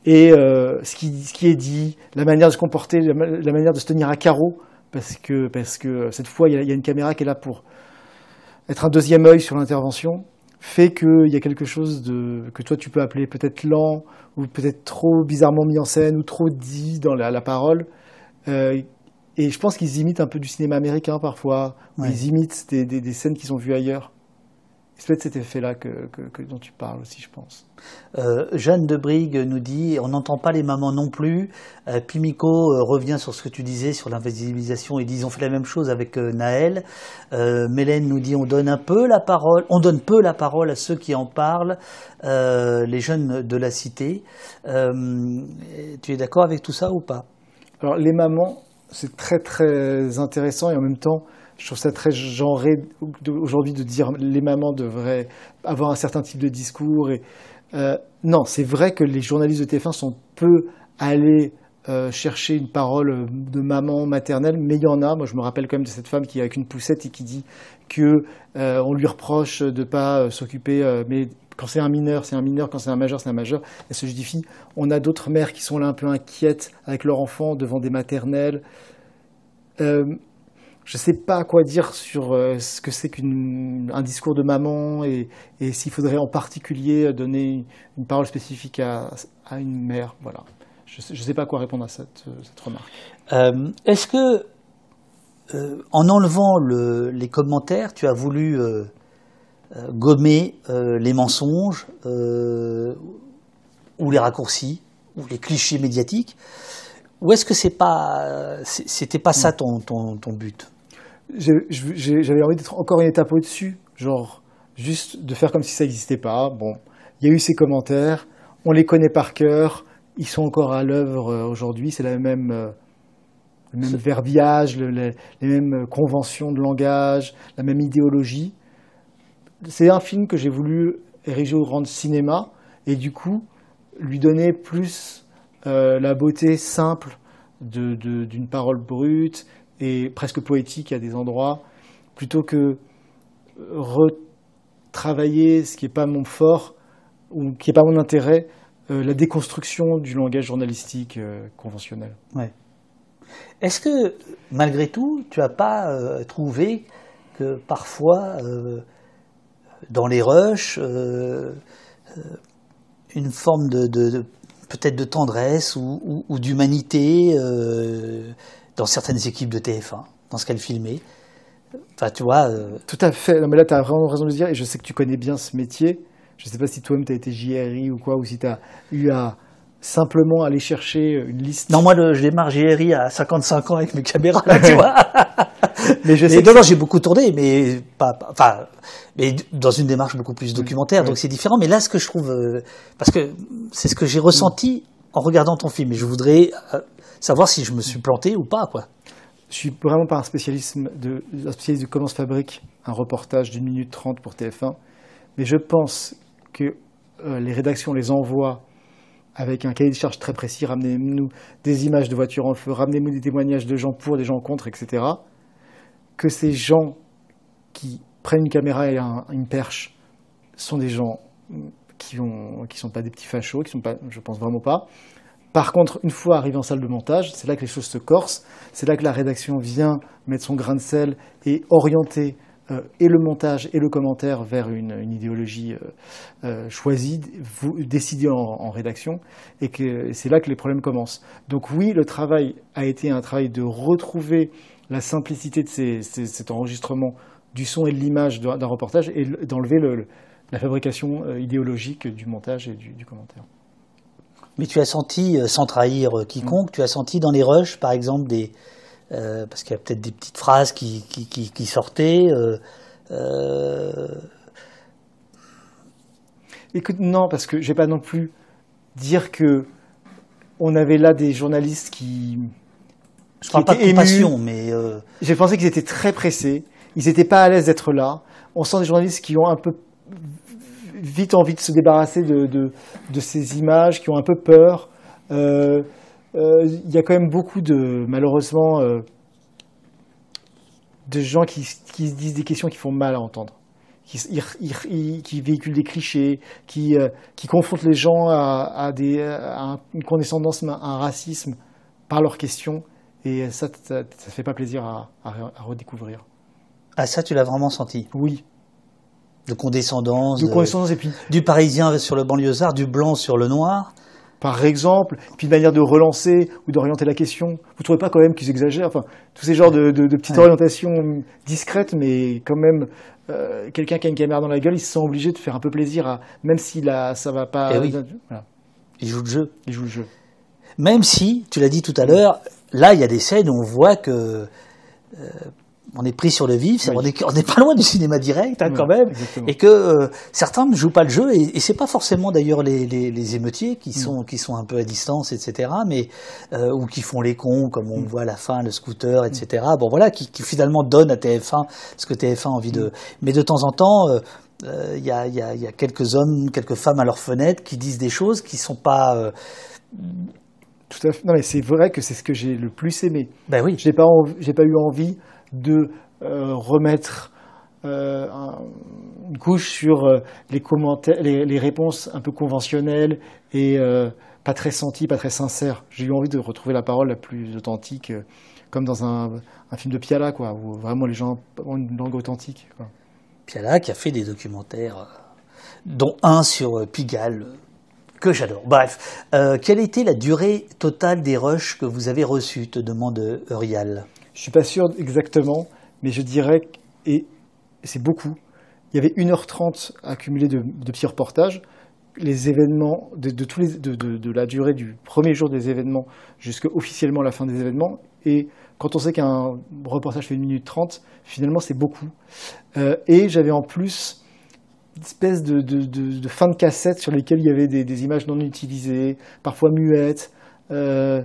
Et euh, ce, qui, ce, qui, est dit, la manière de se comporter, la, manière de se tenir à carreau, parce que, parce que cette fois, il y, a, une caméra qui est là pour, être un deuxième œil sur l'intervention fait qu'il y a quelque chose de, que toi tu peux appeler peut-être lent ou peut-être trop bizarrement mis en scène ou trop dit dans la, parole. Euh, et je pense qu'ils imitent un peu du cinéma américain parfois, ou ils imitent des, des, scènes qui sont vues ailleurs. C'est peut-être cet effet-là que, que, dont tu parles aussi, je pense. Euh, Jeanne de Brigue nous dit on n'entend pas les mamans non plus. Euh, Pimico euh, revient sur ce que tu disais sur l'invisibilisation et dit ils ont fait la même chose avec Naël. Mélène nous dit on donne un peu la parole, on donne peu la parole à ceux qui en parlent, les jeunes de la cité. tu es d'accord avec tout ça ou pas? Alors les mamans, c'est très très intéressant et en même temps je trouve ça très genré aujourd'hui de dire les mamans devraient avoir un certain type de discours. Euh, non, c'est vrai que les journalistes de TF1 sont peu allés euh, chercher une parole de maman maternelle, mais il y en a. Moi, je me rappelle quand même de cette femme qui avec une poussette et qui dit que euh, on lui reproche de ne pas s'occuper, mais quand c'est un mineur, c'est un mineur, quand c'est un majeur, c'est un majeur. Elle se justifie. On a d'autres mères qui sont là un peu inquiètes avec leur enfant devant des maternelles je ne sais pas quoi dire sur euh, ce que c'est qu'un discours de maman et, s'il faudrait en particulier donner une parole spécifique à, une mère. Voilà. Je ne sais, pas quoi répondre à cette, remarque. Euh, est-ce que, euh, en enlevant les commentaires, tu as voulu gommer les mensonges ou les raccourcis ou les clichés médiatiques ou est-ce que c'est pas, c'était pas ça ton, ton, ton but? J'avais envie d'être encore une étape au-dessus, genre juste de faire comme si ça n'existait pas. Bon, il y a eu ces commentaires, on les connaît par cœur, ils sont encore à l'œuvre euh, aujourd'hui, c'est la même, euh, le même verbiage, les, mêmes conventions de langage, la même idéologie. C'est un film que j'ai voulu ériger au rang de cinéma et du coup lui donner plus euh, la beauté simple d'une parole brute, et presque poétique à des endroits, plutôt que retravailler ce qui n'est pas mon fort ou qui n'est pas mon intérêt, euh, la déconstruction du langage journalistique euh, conventionnel. Ouais. Est-ce que, malgré tout, tu n'as pas euh, trouvé que parfois, dans les rushs, une forme de, peut-être de tendresse ou d'humanité dans certaines équipes de TF1, dans ce qu'elle filmait. Enfin, tu vois. Euh, Tout à fait. Non, mais là, tu as vraiment raison de le dire, et je sais que tu connais bien ce métier. Je ne sais pas si toi-même tu as été JRI ou quoi, ou si tu as eu à simplement aller chercher une liste. Non, moi, je démarre JRI à 55 ans avec mes caméras, tu vois. mais je sais. non, j'ai beaucoup tourné, mais pas, enfin, mais dans une démarche beaucoup plus documentaire, donc c'est différent. Mais là, ce que je trouve, euh, parce que c'est ce que j'ai ressenti en regardant ton film, et je voudrais euh, savoir si je me suis planté ou pas, quoi. Je suis vraiment pas un spécialiste de, spécialiste comment se fabrique un reportage d'une minute trente pour TF1, mais je pense que euh, les rédactions les envoient avec un cahier de charge très précis, ramenez-nous des images de voitures en feu, ramenez-nous des témoignages de gens pour, des gens contre, etc. Que ces gens qui prennent une caméra et une perche sont des gens qui ne qui sont pas des petits fachos, qui sont pas, je pense vraiment pas. Par contre, une fois arrivé en salle de montage, c'est là que les choses se corsent, c'est là que la rédaction vient mettre son grain de sel et orienter euh, et le montage et le commentaire vers une, idéologie euh, euh, choisie, décidée en, rédaction, et c'est là que les problèmes commencent. Donc oui, le travail a été un travail de retrouver la simplicité de cet enregistrement du son et de l'image d'un reportage et d'enlever la fabrication idéologique du montage et du, commentaire. Mais tu as senti, sans trahir quiconque, tu as senti dans les rushs, par exemple, des, euh, parce qu'il y a peut-être des petites phrases qui, qui, sortaient. Euh, euh. Écoute, non, parce que je vais pas non plus dire que on avait là des journalistes qui. Je parle pas de compassion, mais. J'ai pensé qu'ils étaient très pressés. Ils n'étaient pas à l'aise d'être là. On sent des journalistes qui ont un peu vite envie de se débarrasser de, de, ces images, qui ont un peu peur. Euh, euh, il y a quand même beaucoup de, malheureusement, euh, de gens qui, qui, se disent des questions qui font mal à entendre, qui, qui véhiculent des clichés, qui, euh, qui confrontent les gens à, à, des, à une condescendance, à un racisme par leurs questions. Et ça, ça, ça fait pas plaisir à, à, redécouvrir. Ah, ça, tu l'as vraiment senti? Oui. De condescendance. De condescendance, et puis. Du parisien sur le banlieusard, du blanc sur le noir par exemple, puis une manière de relancer ou d'orienter la question. Vous trouvez pas quand même qu'ils exagèrent Enfin, tous ces genres de, petites orientations discrètes, mais quand même, euh, quelqu'un qui a une caméra dans la gueule, il se sent obligé de faire un peu plaisir, à, même si là, ça va pas. Eh il joue le jeu. Il joue le jeu. Même si, tu l'as dit tout à l'heure, là, il y a des scènes où on voit que euh, on est pris sur le vif, on n'est pas loin du cinéma direct hein, quand même, et que euh, certains ne jouent pas le jeu, et, et c'est pas forcément d'ailleurs les, les, les, émeutiers qui mm. sont qui sont un peu à distance, etc., mais euh, ou qui font les cons, comme on mm. voit à la fin le scooter, etc. Bon voilà, qui, qui, finalement donnent à TF1 ce que TF1 a envie de. Mm. Mais de temps en temps. il euh, y, a, y, a, y, a, quelques hommes, quelques femmes à leur fenêtre qui disent des choses qui sont pas tout à fait. Non, mais c'est vrai que c'est ce que j'ai le plus aimé. Ben oui. J'ai pas, j'ai pas eu envie de euh, remettre euh, une couche sur euh, les, commentaires, les, réponses un peu conventionnelles et pas très senties, pas très sincères. J'ai eu envie de retrouver la parole la plus authentique, comme dans un, film de Piala, quoi, où vraiment les gens ont une langue authentique. Piala qui a fait des documentaires, dont un sur Pigalle, que j'adore. Bref, quelle était la durée totale des rushs que vous avez reçus, te demande Urial je suis pas sûr exactement, mais je dirais, et c'est beaucoup, il y avait 1h30 accumulé de, de petits reportages. Les événements, de, tous les, de, la durée du premier jour des événements jusqu'à officiellement la fin des événements. Et quand on sait qu'un reportage fait 1 minute 30, finalement c'est beaucoup. Euh, et j'avais en plus une espèce de, fin de cassette sur lesquelles il y avait des, images non utilisées, parfois muettes. Euh,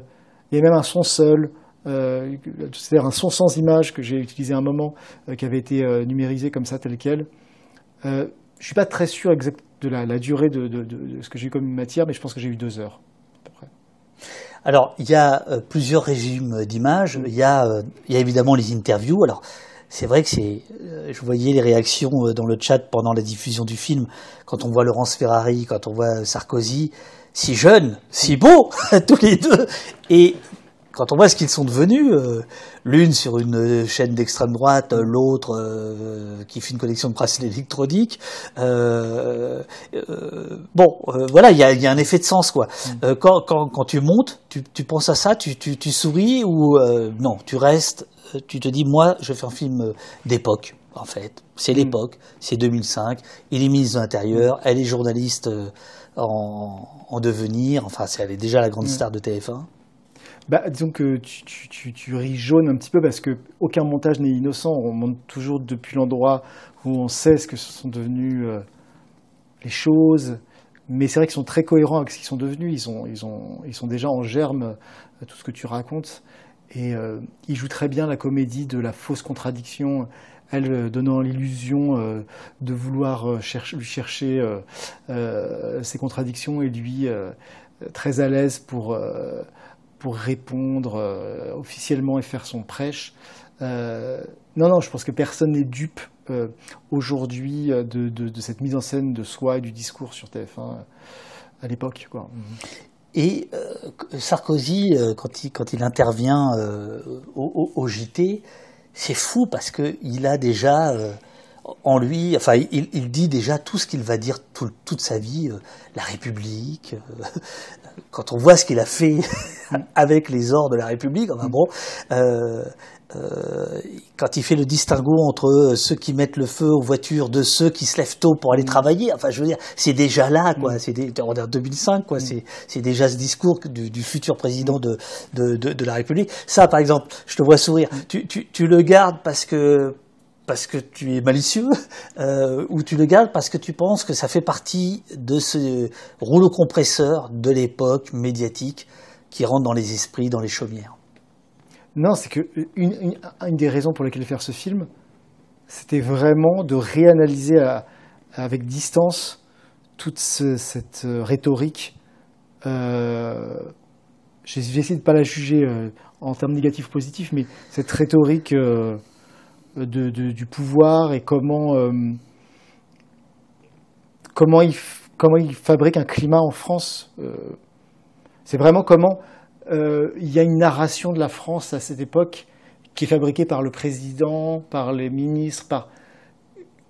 il y même un son seul. Euh, c'est-à-dire un son sans image que j'ai utilisé un moment, euh, qui avait été euh, numérisé comme ça, tel quel. je ne suis pas très sûr exact de la, durée de, ce que j'ai eu comme matière, mais je pense que j'ai eu deux heures, à peu près. Alors, il y a plusieurs régimes d'images. Il, y a, il y a évidemment les interviews. Alors, c'est vrai que c'est. je voyais les réactions dans le chat pendant la diffusion du film, quand on voit Laurence Ferrari, quand on voit Sarkozy, si jeunes, si beaux, tous les deux. Et quand on voit ce qu'ils sont devenus, euh, l'une sur une chaîne d'extrême droite, l'autre euh, qui fait une collection de presse électronique, euh, bon, voilà, il y a, un effet de sens quoi. Mm. Quand, tu montes, tu, penses à ça, tu, souris ou non, tu restes, tu te dis moi, je fais un film d'époque. En fait, c'est mm. l'époque, c'est 2005. Il est ministre de l'Intérieur, elle est journaliste en, devenir. Enfin, elle est déjà la grande mm. star de TF1 bah, Disons que tu, tu, tu, ris jaune un petit peu parce que aucun montage n'est innocent. On monte toujours depuis l'endroit où on sait ce que sont devenues euh, les choses. Mais c'est vrai qu'ils sont très cohérents avec ce qu'ils sont devenus. Ils, ont, ils, ont, ils sont déjà en germe, euh, tout ce que tu racontes. Et euh, ils jouent très bien la comédie de la fausse contradiction, elle donnant l'illusion de vouloir lui chercher ses contradictions et lui très à l'aise pour pour répondre euh, officiellement et faire son prêche. Euh, non, non, je pense que personne n'est dupe aujourd'hui de, cette mise en scène de soi et du discours sur TF1 à l'époque. Et Sarkozy, quand il, quand il intervient au, JT, c'est fou parce qu'il a déjà en lui, enfin, il, dit déjà tout ce qu'il va dire toute sa vie, euh, la République. Euh, quand on voit ce qu'il a fait avec les ors de la République, enfin bon, euh, quand il fait le distinguo entre ceux qui mettent le feu aux voitures de ceux qui se lèvent tôt pour aller travailler, enfin, je veux dire, c'est déjà là, quoi. C'est en 2005, quoi. C'est déjà ce discours du, futur président de, de, la République. Ça, par exemple, je te vois sourire. Tu, tu le gardes parce que parce que tu es malicieux euh, ou tu le gardes parce que tu penses que ça fait partie de ce rouleau compresseur de l'époque médiatique qui rentre dans les esprits, dans les chaumières Non, c'est que une, des raisons pour lesquelles faire ce film, c'était vraiment de réanalyser avec distance toute cette euh, rhétorique. Euh, J'ai essayé de ne pas la juger euh, en termes négatifs positifs, mais cette rhétorique du pouvoir et comment, euh, comment, il, comment il fabrique un climat en France. Euh, c'est vraiment comment euh, il y a une narration de la France à cette époque qui est fabriquée par le président, par les ministres, par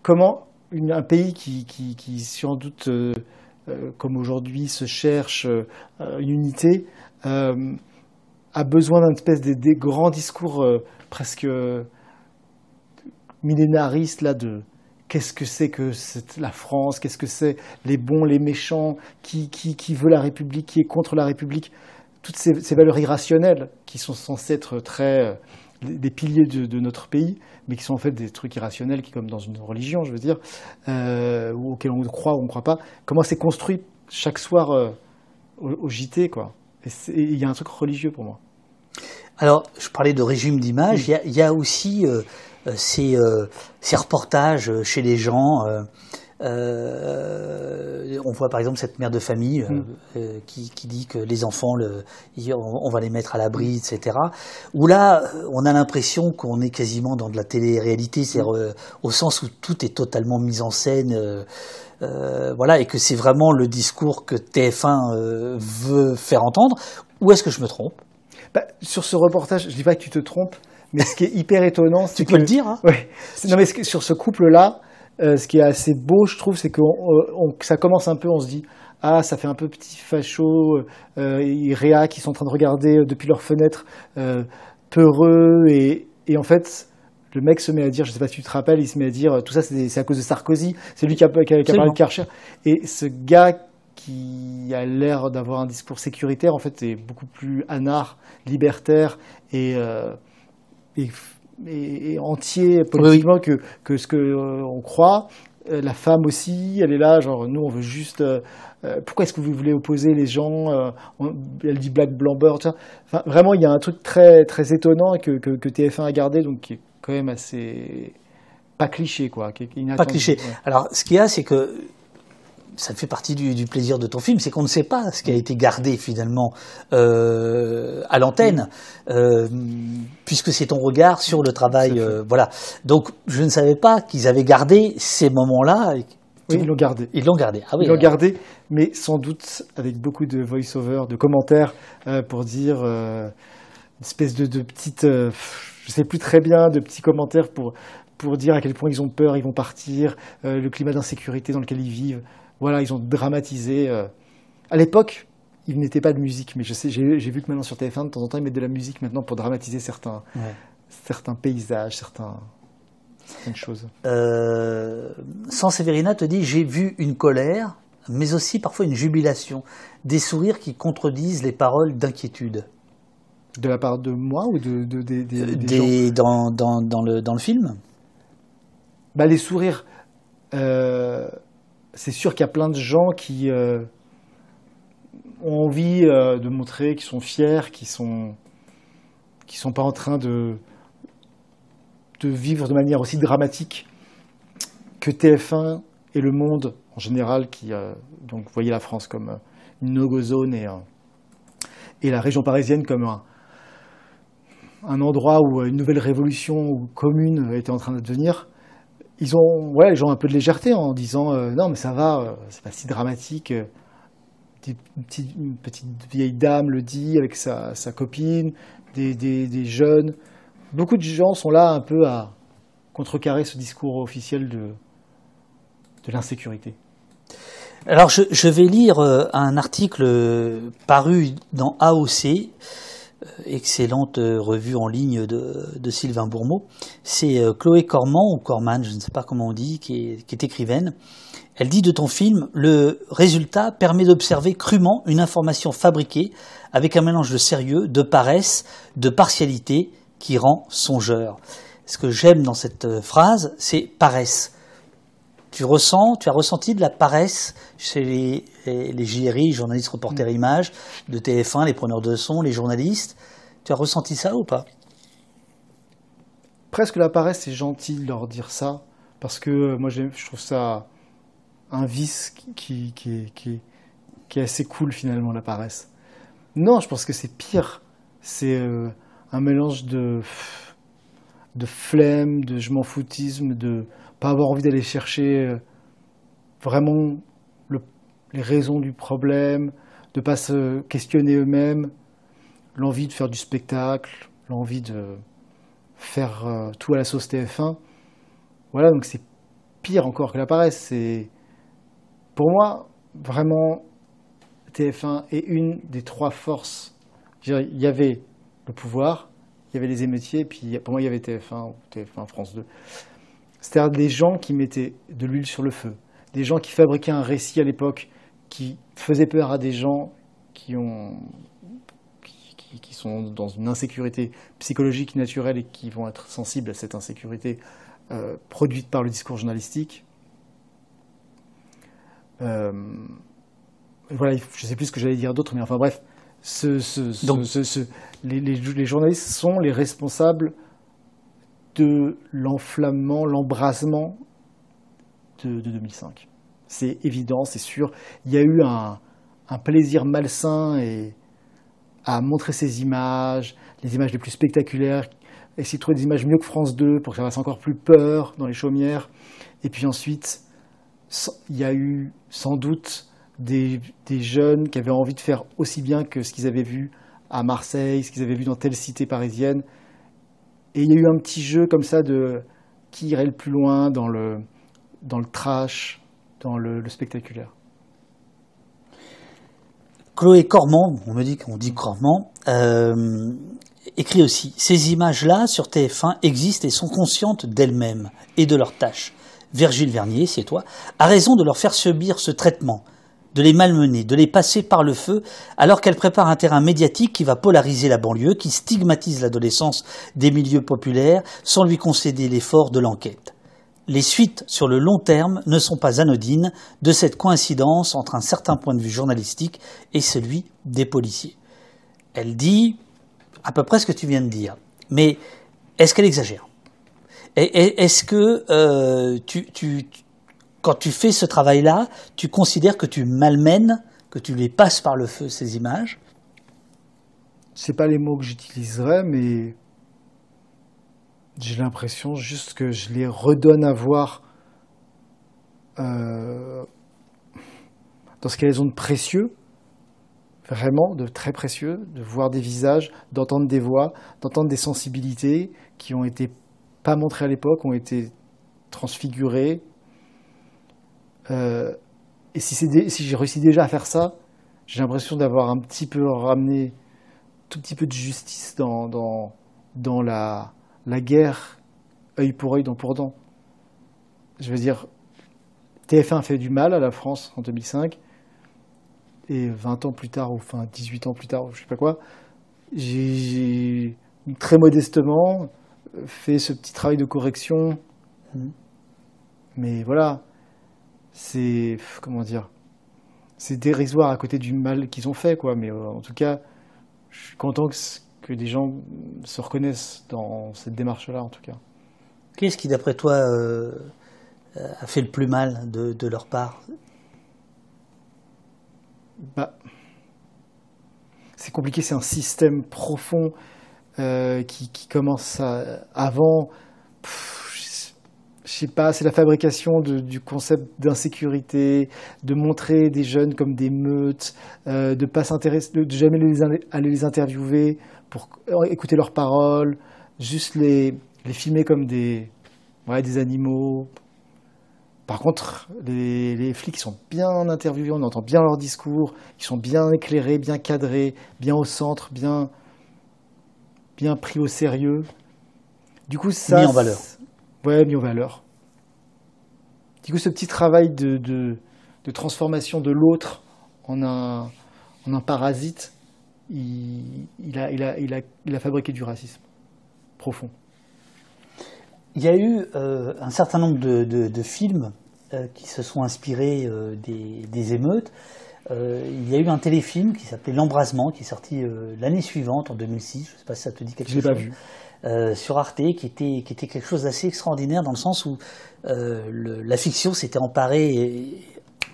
comment un pays qui, qui, qui sans doute, comme aujourd'hui, se cherche une unité, a besoin d'un espèce de, de, grands discours presque millénariste là de qu'est-ce que c'est que la France, qu'est-ce que c'est les bons, les méchants, qui, qui, qui, veut la République, qui est contre la République, toutes ces, ces valeurs irrationnelles qui sont censées être très euh, des piliers de, notre pays, mais qui sont en fait des trucs irrationnels, qui comme dans une religion, je veux dire, euh, auxquels on croit ou on ne croit pas. Comment c'est construit chaque soir euh, au, JT, quoi. Et il y a un truc religieux pour moi. Alors, je parlais de régime d'image. Il y, a aussi euh, ces, euh, ces, reportages chez les gens. on voit par exemple cette mère de famille mm. qui, qui, dit que les enfants, le, on va les mettre à l'abri, etc. Où là, on a l'impression qu'on est quasiment dans de la télé-réalité, c'est-à-dire mm. au sens où tout est totalement mis en scène. voilà, et que c'est vraiment le discours que TF1 veut faire entendre. Ou est-ce que je me trompe? Bah, sur ce reportage, je dis pas que tu te trompes, mais ce qui est hyper étonnant, c'est tu peux le dire. Hein ouais. Non, mais sur ce couple-là, euh, ce qui est assez beau, je trouve, c'est que ça commence un peu, on se dit, ah, ça fait un peu petit facho, euh, et Réa qui sont en train de regarder euh, depuis leur fenêtre, euh, peureux, et, et, en fait, le mec se met à dire, je sais pas si tu te rappelles, il se met à dire, tout ça c'est à cause de Sarkozy, c'est lui qui a, qui a, qui a parlé de Karcher, et ce gars qui a l'air d'avoir un discours sécuritaire, en fait, est beaucoup plus anard, libertaire et, euh, et, entier politiquement que, que ce qu'on euh, croit. Euh, la femme aussi, elle est là, genre, nous, on veut juste. pourquoi est-ce que vous voulez opposer les gens Elle dit black, blanc, beurre. Enfin, vraiment, il y a un truc très, très étonnant que, que, que TF1 a gardé, donc qui est quand même assez. Pas cliché, quoi. Pas cliché. Alors, ce qu'il y a, c'est que ça fait partie du, plaisir de ton film, c'est qu'on ne sait pas ce qui a été gardé finalement euh, à l'antenne, euh, puisque c'est ton regard sur le travail. Euh, voilà. Donc je ne savais pas qu'ils avaient gardé ces moments-là. Oui, ils l'ont gardé. Ils l'ont gardé. Ah oui, ils l'ont gardé, mais sans doute avec beaucoup de voice-over, de commentaires pour dire une espèce de, de petite, je sais plus très bien, de petits commentaires pour pour dire à quel point ils ont peur, ils vont partir, le climat d'insécurité dans lequel ils vivent. Voilà, ils ont dramatisé. Euh. À l'époque, il n'était pas de musique, mais je sais, j'ai vu que maintenant sur TF1, de temps en temps, ils mettent de la musique maintenant pour dramatiser certains, certains paysages, certains, certaines choses. Euh, Sans Séverina te dit J'ai vu une colère, mais aussi parfois une jubilation, des sourires qui contredisent les paroles d'inquiétude. De la part de moi ou de, des, des, gens? dans, dans, le, dans le film? Bah, Les sourires. Euh, c'est sûr qu'il y a plein de gens qui euh, ont envie euh, de montrer qu'ils sont fiers, qui sont sont pas en train de vivre de manière aussi dramatique que TF1 et le monde en général qui euh, donc la France comme une no-go zone et la région parisienne comme un, endroit où une nouvelle révolution commune était en train de devenir ils ont, ouais, ils ont un peu de légèreté en disant non, mais ça va, c'est pas si dramatique. Une petite, une petite, vieille dame le dit avec sa, copine, des, jeunes. Beaucoup de gens sont là un peu à contrecarrer ce discours officiel de, de l'insécurité. Alors je, vais lire un article paru dans AOC euh, excellente euh, revue en ligne de, de Sylvain Bourmeau. C'est euh, Chloé Corman, ou Corman, je ne sais pas comment on dit, qui est, qui est écrivaine. Elle dit de ton film, le résultat permet d'observer crûment une information fabriquée avec un mélange de sérieux, de paresse, de partialité qui rend songeur. Ce que j'aime dans cette phrase, c'est paresse. Tu ressens, tu as ressenti de la paresse chez les, les, les JRI, journalistes reporters mm. images, de TF1, les preneurs de son, les journalistes. Tu as ressenti ça ou pas? Presque la paresse, c'est gentil de leur dire ça, parce que euh, moi je trouve ça un vice qui, qui, qui, qui, est assez cool finalement, la paresse. Non, je pense que c'est pire. C'est euh, un mélange de, de flemme, de je m'en foutisme, de pas avoir envie d'aller chercher euh, vraiment le, les raisons du problème, de pas se questionner eux-mêmes, l'envie de faire du spectacle, l'envie de faire euh, tout à la sauce TF1. Voilà, donc c'est pire encore que la paresse. C'est pour moi vraiment TF1 est une des trois forces. Il y avait le pouvoir, il y avait les émeutiers, puis pour moi il y avait TF1 TF1 France 2. C'est-à-dire des gens qui mettaient de l'huile sur le feu, des gens qui fabriquaient un récit à l'époque qui faisait peur à des gens qui, ont, qui, qui, sont dans une insécurité psychologique naturelle et qui vont être sensibles à cette insécurité euh, produite par le discours journalistique. Euh, voilà, je ne sais plus ce que j'allais dire d'autre, mais enfin bref, ce, ce, Donc, ce, les, les, les, journalistes sont les responsables de l'enflammement, l'embrasement de, de, 2005. C'est évident, c'est sûr. Il y a eu un, plaisir malsain à montrer ces images, les images les plus spectaculaires, essayer de trouver des images mieux que France 2 pour que ça fasse encore plus peur dans les chaumières. Et puis ensuite, il y a eu sans doute des jeunes qui avaient envie de faire aussi bien que ce qu'ils avaient vu à Marseille, ce qu'ils avaient vu dans telle cité parisienne. Et il y a eu un petit jeu comme ça de qui irait le plus loin dans le, dans le trash, dans le, spectaculaire. Chloé Cormand, on me dit qu'on dit Cormand, euh, écrit aussi Ces images-là sur TF1 existent et sont conscientes d'elles-mêmes et de leurs tâches. Virgile Vernier, c'est toi, a raison de leur faire subir ce traitement de les malmener, de les passer par le feu, alors qu'elle prépare un terrain médiatique qui va polariser la banlieue, qui stigmatise l'adolescence des milieux populaires, sans lui concéder l'effort de l'enquête. Les suites sur le long terme ne sont pas anodines de cette coïncidence entre un certain point de vue journalistique et celui des policiers. Elle dit à peu près ce que tu viens de dire, mais est-ce qu'elle exagère? Est-ce que euh, tu, tu quand tu fais ce travail-là, tu considères que tu malmènes, que tu les passes par le feu, ces images. C'est pas les mots que j'utiliserais, mais j'ai l'impression juste que je les redonne à voir euh, dans ce qu'elles ont de précieux, vraiment de très précieux, de voir des visages, d'entendre des voix, d'entendre des sensibilités qui ont été pas montrées à l'époque, ont été transfigurées, euh, et si, si j'ai réussi déjà à faire ça, j'ai l'impression d'avoir un petit peu ramené tout petit peu de justice dans, dans, dans la, la guerre œil pour œil, dent pour dent. Je veux dire, TF1 fait du mal à la France en 2005, et 20 ans plus tard, ou enfin 18 ans plus tard, je sais pas quoi, j'ai très modestement fait ce petit travail de correction. Mmh. Mais voilà, c'est comment dire, c'est dérisoire à côté du mal qu'ils ont fait, quoi. Mais euh, en tout cas, je suis content que, que, des gens se reconnaissent dans cette démarche-là, en tout cas. Qu'est-ce qui, d'après toi, euh, a fait le plus mal de, de leur part? Bah, c'est compliqué, c'est un système profond euh, qui, qui, commence à, avant. Pff, je sais pas, c'est la fabrication du concept d'insécurité, de montrer des jeunes comme des meutes, euh, de pas s'intéresser, de, jamais les, aller les interviewer pour écouter leurs paroles, juste les, les filmer comme des, ouais, des animaux. Par contre, les, flics sont bien interviewés, on entend bien leurs discours, ils sont bien éclairés, bien cadrés, bien au centre, bien, bien pris au sérieux. Du coup, ça. En valeur. Ouais, mis en valeur. Du coup, ce petit travail de, de, de transformation de l'autre en un, en un parasite, il, il, a, il, a, il, a, il, a, fabriqué du racisme profond. Il y a eu euh, un certain nombre de, de films euh, qui se sont inspirés euh, des, des, émeutes. il y a eu un téléfilm qui s'appelait L'Embrasement, qui est sorti l'année suivante, en 2006. Je ne sais pas si ça te dit quelque chose. Je l'ai pas vu. Euh, sur Arte, qui était, qui était quelque chose d'assez extraordinaire dans le sens où euh, le, la fiction s'était emparée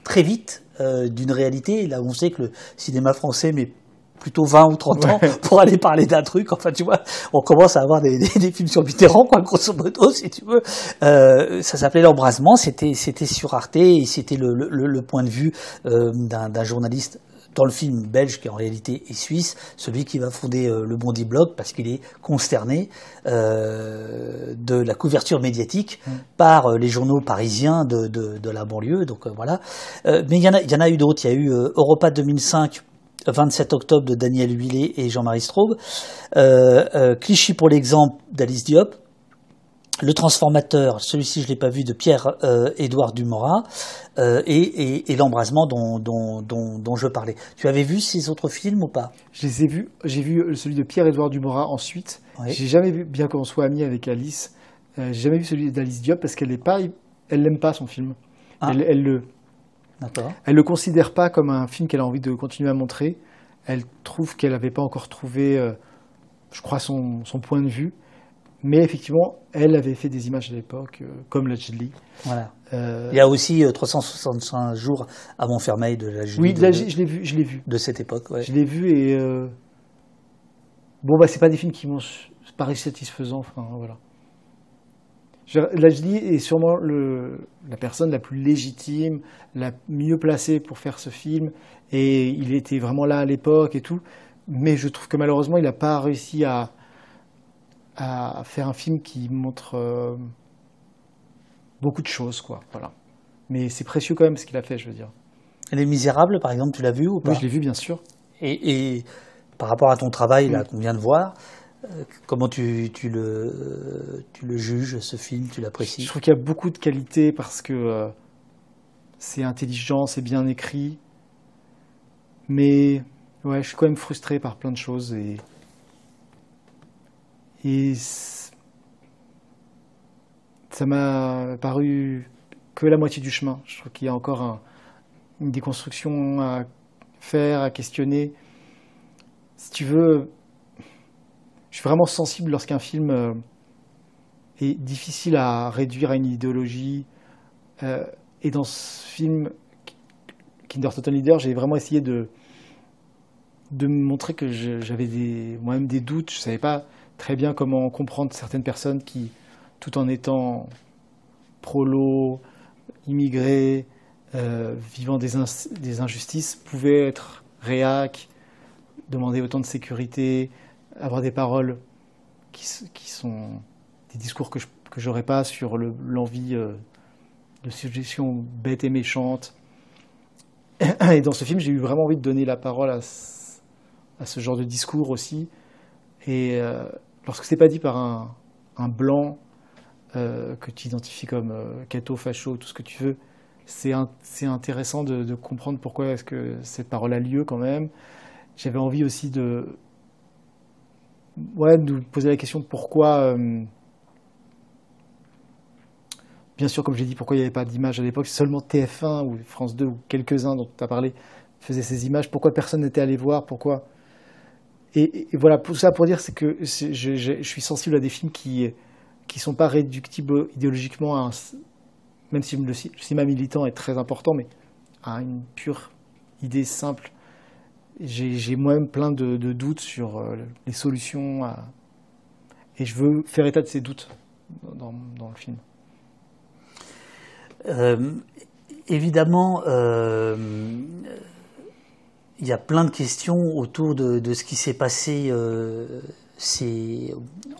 très vite euh, d'une réalité, là où on sait que le cinéma français met plutôt 20 ou 30 ans pour aller parler d'un truc. Enfin, tu vois, on commence à avoir des, des, des films sur Mitterrand, quoi, grosso modo, si tu veux. Euh, ça s'appelait L'Embrasement, c'était c'était sur Arte et c'était le, le, le, point de vue euh, d'un journaliste dans le film belge qui en réalité est suisse, celui qui va fonder euh, le Bondi Blog parce qu'il est consterné euh, de la couverture médiatique mm. par euh, les journaux parisiens de, de, de la banlieue. Donc voilà. Mais il y, en a, y en a eu d'autres. Il y a eu Europa 2005. 27 octobre de Daniel Huillet et Jean-Marie Straub. Clichy pour l'exemple d'Alice Diop. Le transformateur, celui-ci je l'ai pas vu, de Pierre-Édouard Dumorat, euh, et, et, et l'embrasement dont, dont, dont, dont, je parlais. Tu avais vu ces autres films ou pas? Je les ai vus. J'ai vu celui de Pierre-Édouard Dumorat ensuite. Oui. J'ai jamais vu, bien qu'on soit amis avec Alice, euh, j'ai jamais vu celui d'Alice Diop parce qu'elle n'est pas, elle n'aime pas son film. Ah. Elle, elle, le, elle le considère pas comme un film qu'elle a envie de continuer à montrer. Elle trouve qu'elle n'avait pas encore trouvé, euh, je crois, son, son point de vue. Mais effectivement, elle avait fait des images à l'époque, euh, comme la. Voilà. Euh... Il y a aussi euh, 365 jours à Montfermeil de la Oui, de, je l'ai vu, je l'ai vu. De cette époque, ouais. Je l'ai vu et euh... bon bah c'est pas des films qui m'ont paru satisfaisants. Enfin voilà. Lajli est sûrement le, la personne la plus légitime, la mieux placée pour faire ce film, et il était vraiment là à l'époque et tout. Mais je trouve que malheureusement, il n'a pas réussi à, à faire un film qui montre euh, beaucoup de choses, quoi. Voilà. Mais c'est précieux quand même ce qu'il a fait, je veux dire. Les Misérables, par exemple, tu l'as vu ou pas Oui, je l'ai vu, bien sûr. Et, et, par rapport à ton travail, là, qu'on vient de voir, euh, comment tu, tu, le, tu le juges, ce film Tu l'apprécies Je trouve qu'il y a beaucoup de qualité parce que euh, c'est intelligent, c'est bien écrit. Mais ouais, je suis quand même frustré par plein de choses et et ça m'a paru que la moitié du chemin. Je trouve qu'il y a encore un, une déconstruction à faire, à questionner. Si tu veux, je suis vraiment sensible lorsqu'un film euh, est difficile à réduire à une idéologie. Euh, et dans ce film, Kinder Total Leader, j'ai vraiment essayé de, de montrer que j'avais moi-même des doutes. Je ne savais pas très bien comment comprendre certaines personnes qui, tout en étant prolo, immigrés, euh, vivant des, injustices, pouvaient être réac, demander autant de sécurité, avoir des paroles qui, sont des discours que je n'aurais pas sur l'envie le, euh, de suggestions bêtes et méchantes. Et dans ce film, j'ai eu vraiment envie de donner la parole à ce genre de discours aussi. Et euh, lorsque c'est pas dit par un, blanc euh, que tu identifies comme euh, catho, facho, tout ce que tu veux, c'est intéressant de, comprendre pourquoi est-ce que cette parole a lieu quand même. J'avais envie aussi de, de poser la question pourquoi. Euh, bien sûr, comme j'ai dit, pourquoi il n'y avait pas d'image à l'époque, seulement TF1 ou France 2 ou quelques-uns dont tu as parlé faisaient ces images. Pourquoi personne n'était allé voir? Pourquoi et, voilà, tout ça pour dire, c'est que je, suis sensible à des films qui qui sont pas réductibles idéologiquement, à même si le cinéma militant est très important, mais à une pure idée simple. J'ai moi-même plein de, doutes sur euh, les solutions, et je veux faire état de ces doutes dans, dans le film. évidemment, il y a plein de questions autour de, ce qui s'est passé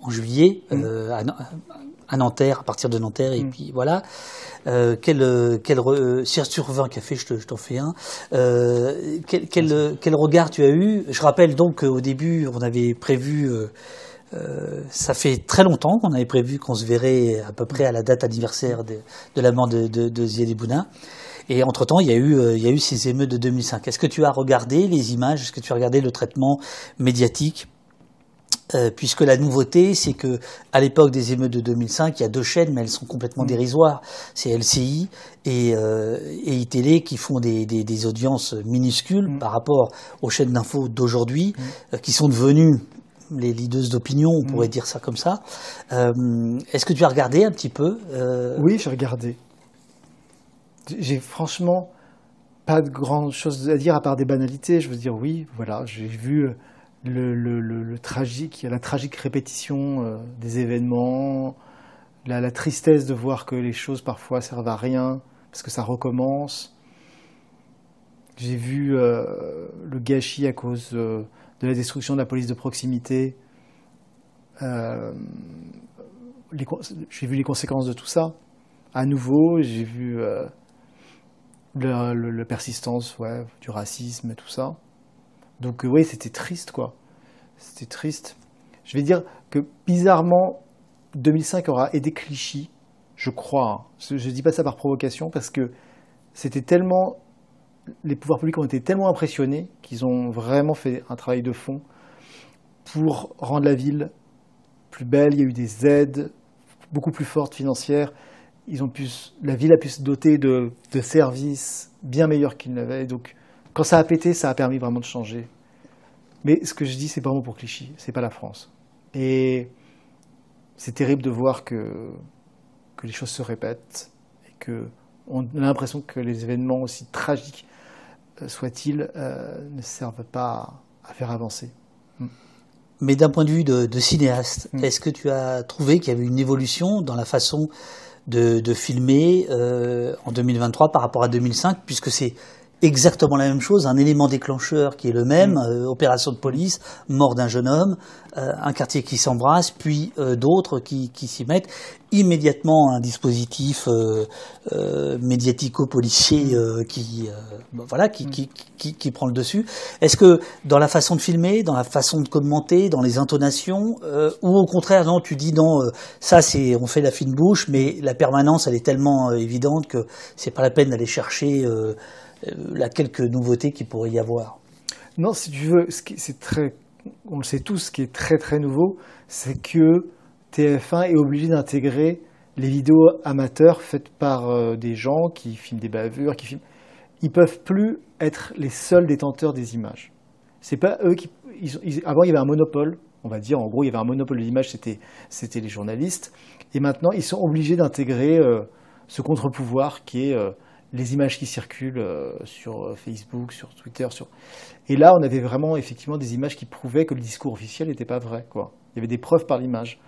en juillet mmh. à, Nanterre, à partir de Nanterre, et mmh. puis voilà. Euh, quel, quel sur 20 cafés, je, je t'en fais un. Euh, quel, quel, quel, regard tu as eu? Je rappelle donc qu'au début, on avait prévu. Euh, euh, ça fait très longtemps qu'on avait prévu qu'on se verrait à peu près à la date anniversaire de, de la mort de, de, de Ziad. Et entre-temps, il y, a eu, il y a eu ces émeutes de 2005. Est-ce que tu as regardé les images? Est-ce que tu as regardé le traitement médiatique? Euh, puisque la nouveauté, c'est que à l'époque des émeutes de 2005, il y a deux chaînes, mais elles sont complètement mm. dérisoires. C'est LCI et, euh, et ITélé qui font des, des, des audiences minuscules mm. par rapport aux chaînes d'infos d'aujourd'hui, mm. euh, qui sont devenues les leaders d'opinion, on pourrait dire ça comme ça. Euh, Est-ce que tu as regardé un petit peu euh Oui, j'ai regardé. J'ai franchement pas de grandes choses à dire à part des banalités. Je veux dire, oui, voilà, j'ai vu le, tragique, la tragique répétition euh, des événements, la, la, tristesse de voir que les choses parfois servent à rien parce que ça recommence. J'ai vu euh, le gâchis à cause euh, de la destruction de la police de proximité. j'ai vu les conséquences de tout ça. À nouveau, j'ai vu la persistance du racisme et tout ça. Donc oui, c'était triste, quoi. C'était triste. Je vais dire que bizarrement, 2005 aura aidé Clichy, je crois. Je ne dis pas ça par provocation, parce que c'était tellement... Les pouvoirs publics ont été tellement impressionnés qu'ils ont vraiment fait un travail de fond pour rendre la ville plus belle. Il y a eu des aides beaucoup plus fortes financières. Ils ont pu, la ville a pu se doter de, de services bien meilleurs qu'il n'avait. Donc, quand ça a pété, ça a permis vraiment de changer mais ce que je dis, c'est vraiment pour Clichy, c'est pas la France. Et c'est terrible de voir que, que les choses se répètent et que on a l'impression que les événements aussi tragiques euh, soient-ils euh, ne servent pas à faire avancer. Hmm. Mais d'un point de vue de, cinéaste, hmm. est-ce que tu as trouvé qu'il y avait une évolution dans la façon de, filmer euh, en 2023 par rapport à 2005, puisque c'est exactement la même chose, un élément déclencheur qui est le même, mm. euh, opération de police, mort d'un jeune homme, euh, un quartier qui s'embrasse, puis euh, d'autres qui, qui s'y mettent, immédiatement un dispositif médiatico-policier qui, voilà, qui, mm. qui, qui, qui, prend le dessus. Est-ce que dans la façon de filmer, dans la façon de commenter, dans les intonations, ou au contraire, non, tu dis non, ça c'est, on fait la fine bouche, mais la permanence elle est tellement évidente que c'est pas la peine d'aller chercher euh, la quelques nouveautés qu'il pourrait y avoir. Non, si tu veux, c'est très, on le sait tous, ce qui est très très nouveau, c'est que TF1 est obligé d'intégrer les vidéos amateurs faites par euh, des gens qui filment des bavures, qui filment. Ils peuvent plus être les seuls détenteurs des images. C'est pas eux qui. avant, il y avait un monopole. On va dire, en gros, il y avait un monopole de l'image, c'était, c'était les journalistes. Et maintenant, ils sont obligés d'intégrer euh, ce contre-pouvoir qui est les images qui circulent euh, sur euh, Facebook, sur Twitter. Sur... Et là, on avait vraiment effectivement des images qui prouvaient que le discours officiel n'était pas vrai. Quoi. Il y avait des preuves par l'image,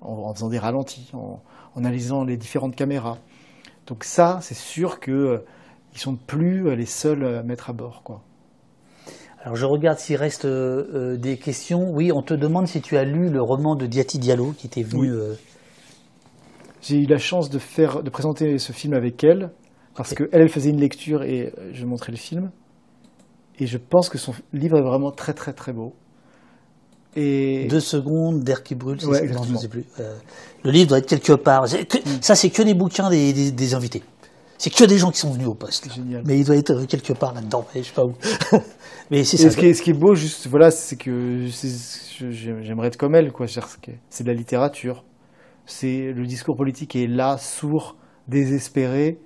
en, faisant des ralentis, en, analysant les différentes caméras. Donc ça, c'est sûr qu'ils euh, ne sont plus les seuls à mettre à bord. Quoi. Alors je regarde s'il reste des questions. Oui, on te demande si tu as lu le roman de Diati Diallo qui était venu... J'ai eu la chance de, faire, de présenter ce film avec elle. Parce qu'elle, elle faisait une lecture et euh, je montrais le film. Et je pense que son livre est vraiment très très très beau. Et... Deux secondes d'air qui brûle, ouais, non, je sais plus. Euh, le livre doit être quelque part. Mm. Ça, c'est que des bouquins des, des, invités. C'est que des gens qui sont venus au poste. Génial. Mais il doit être euh, quelque part là-dedans, je sais pas où. mais c'est ça. Ce qui, est, ce qui, est, beau, juste, voilà, c'est que j'aimerais être comme elle, quoi. C'est de la littérature. C'est le discours politique est là, sourd, désespéré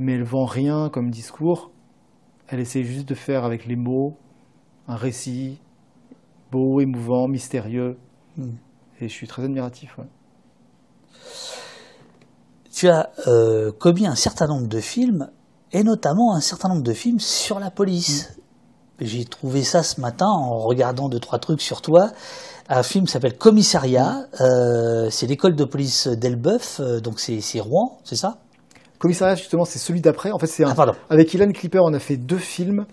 mais elle vend rien comme discours. Elle essaie juste de faire avec les mots un récit beau, émouvant, mystérieux. Hmm. Et je suis très admiratif. Tu as euh, commis un certain nombre de films, et notamment un certain nombre de films sur la police. Hmm. J'ai trouvé ça ce matin en regardant deux trois trucs sur toi. Un film s'appelle Commissariat. Euh, c'est l'école de police d'Elbeuf, euh, donc c'est Rouen, c'est ça? Commissariat, justement, c'est celui d'après. En fait, c'est Ah, pardon. avec Ilan Clipper, on a fait deux films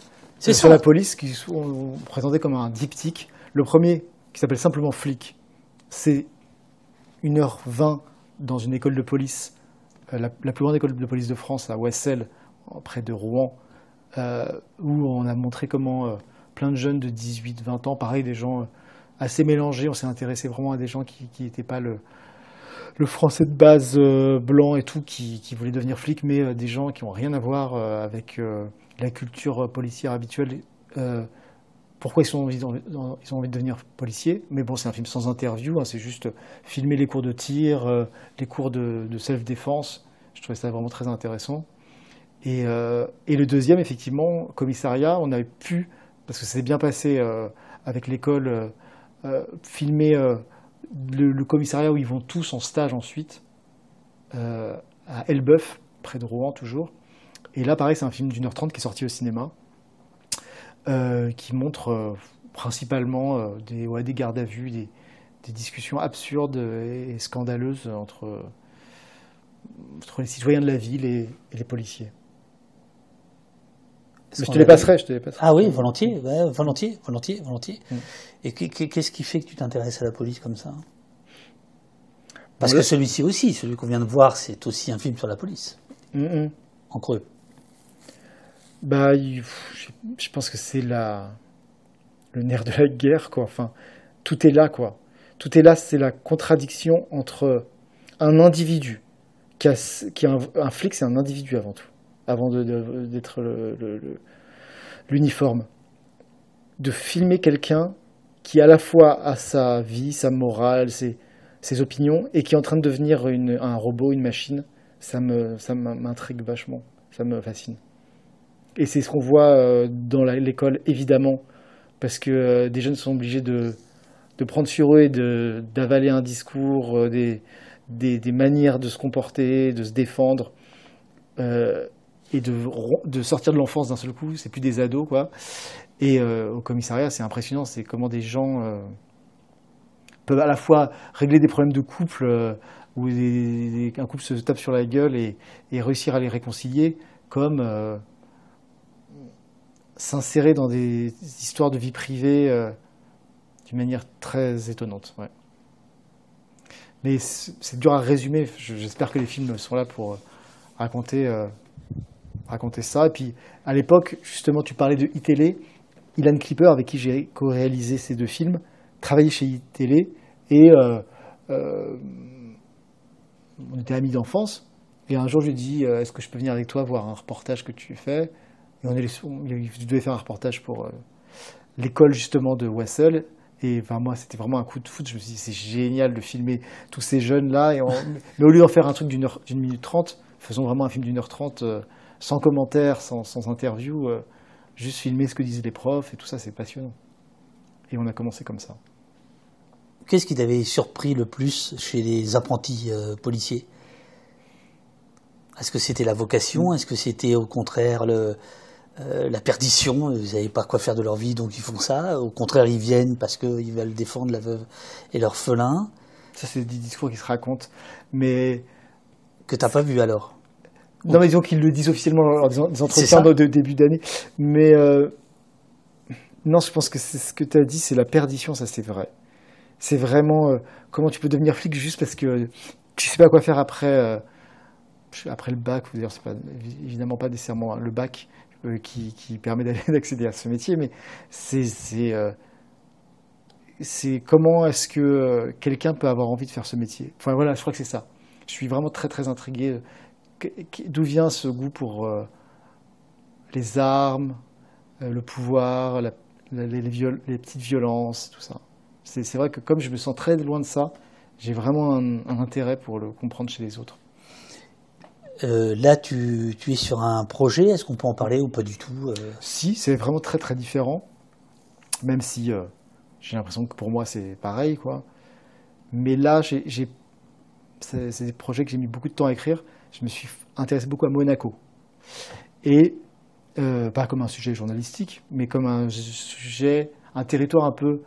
euh, sur la police qui sont présentés comme un diptyque. Le premier, qui s'appelle simplement Flic, c'est 1h20 dans une école de police, euh, la, la plus grande école de police de France, à Wessel, près de Rouen, euh, où on a montré comment plein de jeunes de 18-20 ans, pareil, des gens assez mélangés, on s'est intéressé vraiment à des gens qui n'étaient pas le, le français de base euh, blanc et tout, qui, voulaient devenir flics, mais euh, des gens qui n'ont rien à voir euh, avec la culture policière habituelle. Pourquoi ils, d'en- ils ont envie de devenir policiers Mais bon, c'est un film sans interview, hein, c'est juste filmer les cours de tir, les cours de, self-défense. Je trouvais ça vraiment très intéressant. Et, et le deuxième, effectivement, commissariat, on avait pu, parce que ça s'est bien passé avec l'école, filmer le, commissariat où ils vont tous en stage ensuite, euh, à Elbeuf, près de Rouen toujours. Et là, pareil, c'est un film d'une heure trente qui est sorti au cinéma, euh, qui montre euh, principalement des, des gardes à vue, des, discussions absurdes et, scandaleuses entre, les citoyens de la ville et les policiers. Mais je te les passerai, je te les passerai. Ah oui, volontiers, volontiers, volontiers, volontiers. Mm. Et qu'est- qu'est- qu'est-ce qui fait que tu t'intéresses à la police comme ça? Parce que celui-ci aussi, celui qu'on vient de voir, c'est aussi un film sur la police, Mm, mm. en creux. Bah, je, pense que c'est la le nerf de la guerre, quoi. Enfin, tout est là, quoi. Tout est là, c'est la contradiction entre un individu qui, a, qui un flic, c'est un individu avant tout, avant d'être l'uniforme. De filmer quelqu'un qui à la fois a sa vie, sa morale, ses, opinions, et qui est en train de devenir un robot, une machine, ça me, ça m'intrigue vachement, ça me fascine. Et c'est ce qu'on voit euh, dans l'école, évidemment, parce que euh, des jeunes sont obligés de, de prendre sur eux et d'avaler un discours, euh, des, des, manières de se comporter, de se défendre, et de, de sortir de l'enfance d'un seul coup. C'est plus des ados, quoi. Et euh, au commissariat, c'est impressionnant, c'est comment des gens euh, peuvent à la fois régler des problèmes de couple, euh, où un couple se tape sur la gueule et, réussir à les réconcilier, comme s'insérer dans des histoires de vie privée d'une manière très étonnante. Mais c'est dur à résumer. Je- J'espère que les films sont là pour raconter, raconter ça. Et puis, à l'époque, justement, tu parlais de iTélé. Ilan Clipper, avec qui j'ai co-réalisé ces deux films, travaillait chez iTélé et euh, euh, on était amis d'enfance. Et un jour, je lui ai dit euh, Est-ce que je peux venir avec toi voir un reportage que tu fais? Et on est, il devait faire un reportage pour l'école justement de Wessel. Et enfin, moi, c'était vraiment un coup de foot. Je me suis dit C'est génial de filmer tous ces jeunes-là. Mais au lieu d'en faire un truc d'une minute trente, faisons vraiment un film d'une heure trente sans commentaire, sans, sans interview. euh, juste filmer ce que disent les profs et tout ça, c'est passionnant. Et on a commencé comme ça. Qu'est-ce qui t'avait surpris le plus chez les apprentis euh, policiers? Est-ce que c'était la vocation? Est-ce que c'était au contraire le, euh, la perdition? Ils n'avaient pas quoi faire de leur vie, donc ils font ça. Au contraire, ils viennent parce qu'ils veulent défendre la veuve et l'orphelin. Ça, c'est des discours qui se racontent. Mais Que t'as pas vu alors? Non, mais disons qu'ils le disent officiellement lors des entretiens de, début d'année. Mais euh, non, je pense que c'est ce que tu as dit, c'est la perdition, ça c'est vrai. C'est vraiment euh, comment tu peux devenir flic juste parce que tu sais pas quoi faire après, euh, après le bac. D'ailleurs, c'est pas évidemment pas nécessairement le bac qui, qui permet d'accéder à ce métier, mais c'est c'est comment est-ce que quelqu'un peut avoir envie de faire ce métier. Enfin voilà, je crois que c'est ça. Je suis vraiment très très intrigué d'où vient ce goût pour euh, les armes, euh, le pouvoir, la- les, les viol- les petites violences, tout ça? C'est vrai que comme je me sens très loin de ça, j'ai vraiment un, un intérêt pour le comprendre chez les autres. Euh, Là, tu, tu es sur un projet. Est-ce qu'on peut en parler ou pas du tout euh? Si, c'est vraiment très très différent, même si euh, j'ai l'impression que pour moi c'est pareil, quoi. Mais là, c'est des projets que j'ai mis beaucoup de temps à écrire. Je me suis intéressé beaucoup à Monaco. Et euh, pas comme un sujet journalistique, mais comme un sujet, un territoire un peu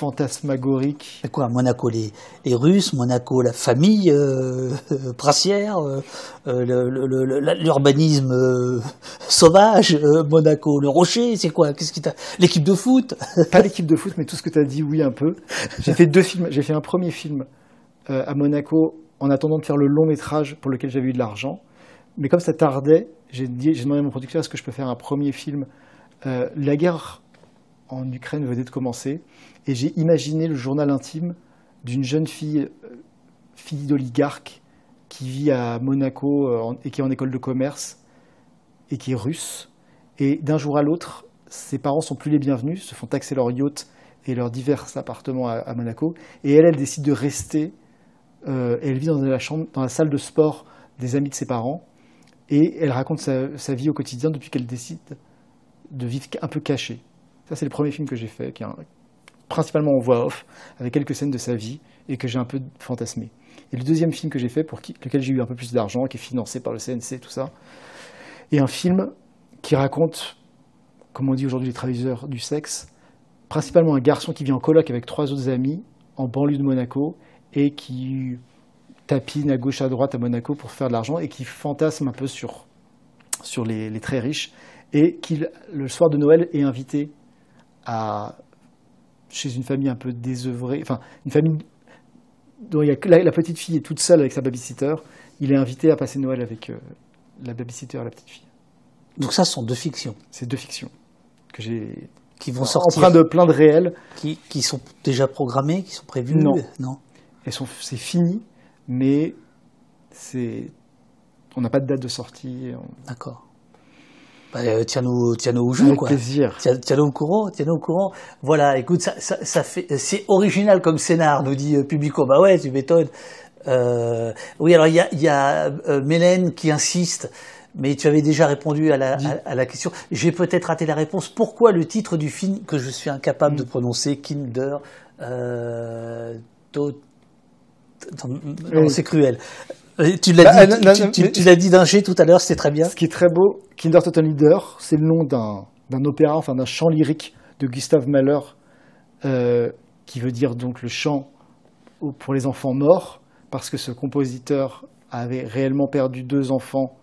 fantasmagorique. quoi, Monaco, les, les, Russes, Monaco, la famille euh, princière, euh, euh, l'urbanisme sauvage, Monaco, le rocher, c'est quoi Qu'est-ce qui L'équipe de foot? Pas l'équipe de foot, mais tout ce que tu as dit, oui, un peu. J'ai fait deux films. J'ai fait un premier film à Monaco en attendant de faire le long métrage pour lequel j'avais eu de l'argent. Mais comme ça tardait, j'ai demandé à mon producteur est-ce que je peux faire un premier film? la guerre en Ukraine venait de commencer, et j'ai imaginé le journal intime d'une jeune fille, euh, fille d'oligarque, qui vit à Monaco euh, et qui est en école de commerce, et qui est russe. Et d'un jour à l'autre, ses parents sont plus les bienvenus, se font taxer leur yacht et leurs divers appartements à, Monaco. Et elle, elle décide de rester. Euh, elle vit dans la, chambre, dans la salle de sport des amis de ses parents. Et elle raconte sa, vie au quotidien depuis qu'elle décide de vivre un peu cachée. Ça, c'est le premier film que j'ai fait, qui est principalement en voix off, avec quelques scènes de sa vie, et que j'ai un peu fantasmé. Et le deuxième film que j'ai fait, pour lequel j'ai eu un peu plus d'argent, qui est financé par le CNC, tout ça, est un film qui raconte, comme on dit aujourd'hui les travailleurs du sexe, principalement un garçon qui vit en coloc avec trois autres amis en banlieue de Monaco et qui tapine à gauche à droite à Monaco pour faire de l'argent et qui fantasme un peu sur, sur les, les très riches et qui, le soir de Noël, est invité chez une famille un peu désœuvrée, enfin une famille dont il y a, la, la, petite fille est toute seule avec sa babysitter, il est invité à passer Noël avec euh, la babysitter et la petite fille. Donc ça, ce sont deux fictions. C'est deux fictions que j'ai qui vont sortir train de plein de réels, qui, qui, sont déjà programmés, qui sont prévus. Non, non? Elles sont, c'est fini, mais c'est, on n'a pas de date de sortie. D'accord. Bah, euh, tiens-nous, tiens-nous au jour, quoi. plaisir. Tiens-nous au courant, tiens-nous au courant. Voilà, écoute, ça, ça, ça fait, c'est original comme scénar, nous dit euh, Publico. Bah ouais, tu m'étonnes. Euh, oui, alors il y a, y a euh, Mélène qui insiste, mais tu avais déjà répondu à la, à, la question. J'ai peut-être raté la réponse. Pourquoi le titre du film que je suis incapable de mm. prononcer, Kinder, euh, c'est cruel. Euh, tu l'as bah, dit, tu, dit d'un G tout à l'heure, c'était très bien. Ce qui est très beau, Kinder Leader, c'est le nom d'un opéra, enfin d'un chant lyrique de Gustave Mahler, euh, qui veut dire donc le chant pour les enfants morts, parce que ce compositeur avait réellement perdu deux enfants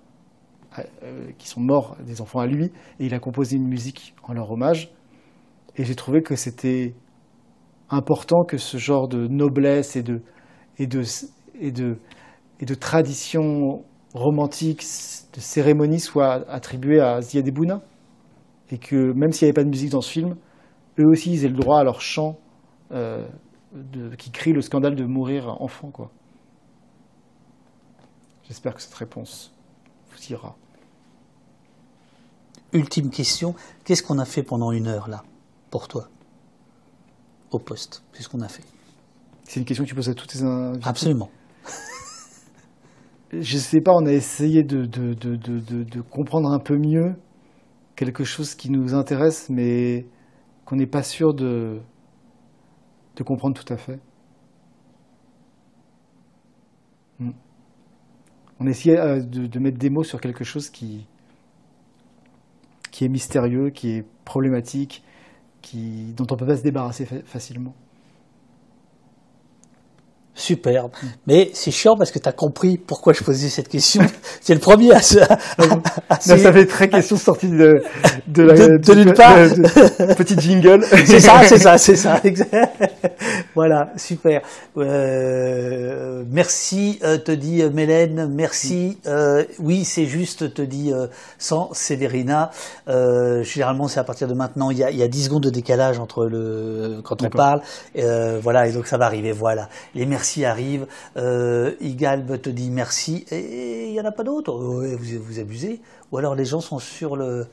euh, qui sont morts, des enfants à lui, et il a composé une musique en leur hommage. Et j'ai trouvé que c'était important que ce genre de noblesse et de, et de, et de et de traditions romantiques, de cérémonies soient attribuées à Ziadebouna. Et que même s'il n'y avait pas de musique dans ce film, eux aussi, ils aient le droit à leur chant euh, qui crie le scandale de mourir enfant. quoi. J'espère que cette réponse vous ira. Ultime question, qu'est-ce qu'on a fait pendant une heure là, pour toi, au poste Qu'est-ce qu'on a fait? C'est une question que tu poses à tous tes invités Absolument je sais pas, on a essayé de, de, de, de, comprendre un peu mieux quelque chose qui nous intéresse, mais qu'on n'est pas sûr de, de comprendre tout à fait. Hmm. On essayait euh, de, mettre des mots sur quelque chose qui, qui est mystérieux, qui est problématique, qui, dont on ne peut pas se débarrasser facilement. Superbe. Mais c'est chiant parce que tu as compris pourquoi je posais cette question. c'est le premier à se. ça fait très question sortie de, de, la, de, de nulle part. Petit jingle. c'est ça, c'est ça, c'est ça. voilà, super. Euh, merci, euh, te dit euh, Mélène. Merci. Euh, oui, c'est juste, te dit euh, sans Séverina. Euh, généralement, c'est à partir de maintenant. Il y, a, il y a 10 secondes de décalage entre le quand on parle. voilà, et donc ça va arriver. Voilà. Les merci merci arrive, euh, Igalb te dit merci, et il n'y en a pas d'autres. vous, vous abusez. Ou alors les gens sont sur le,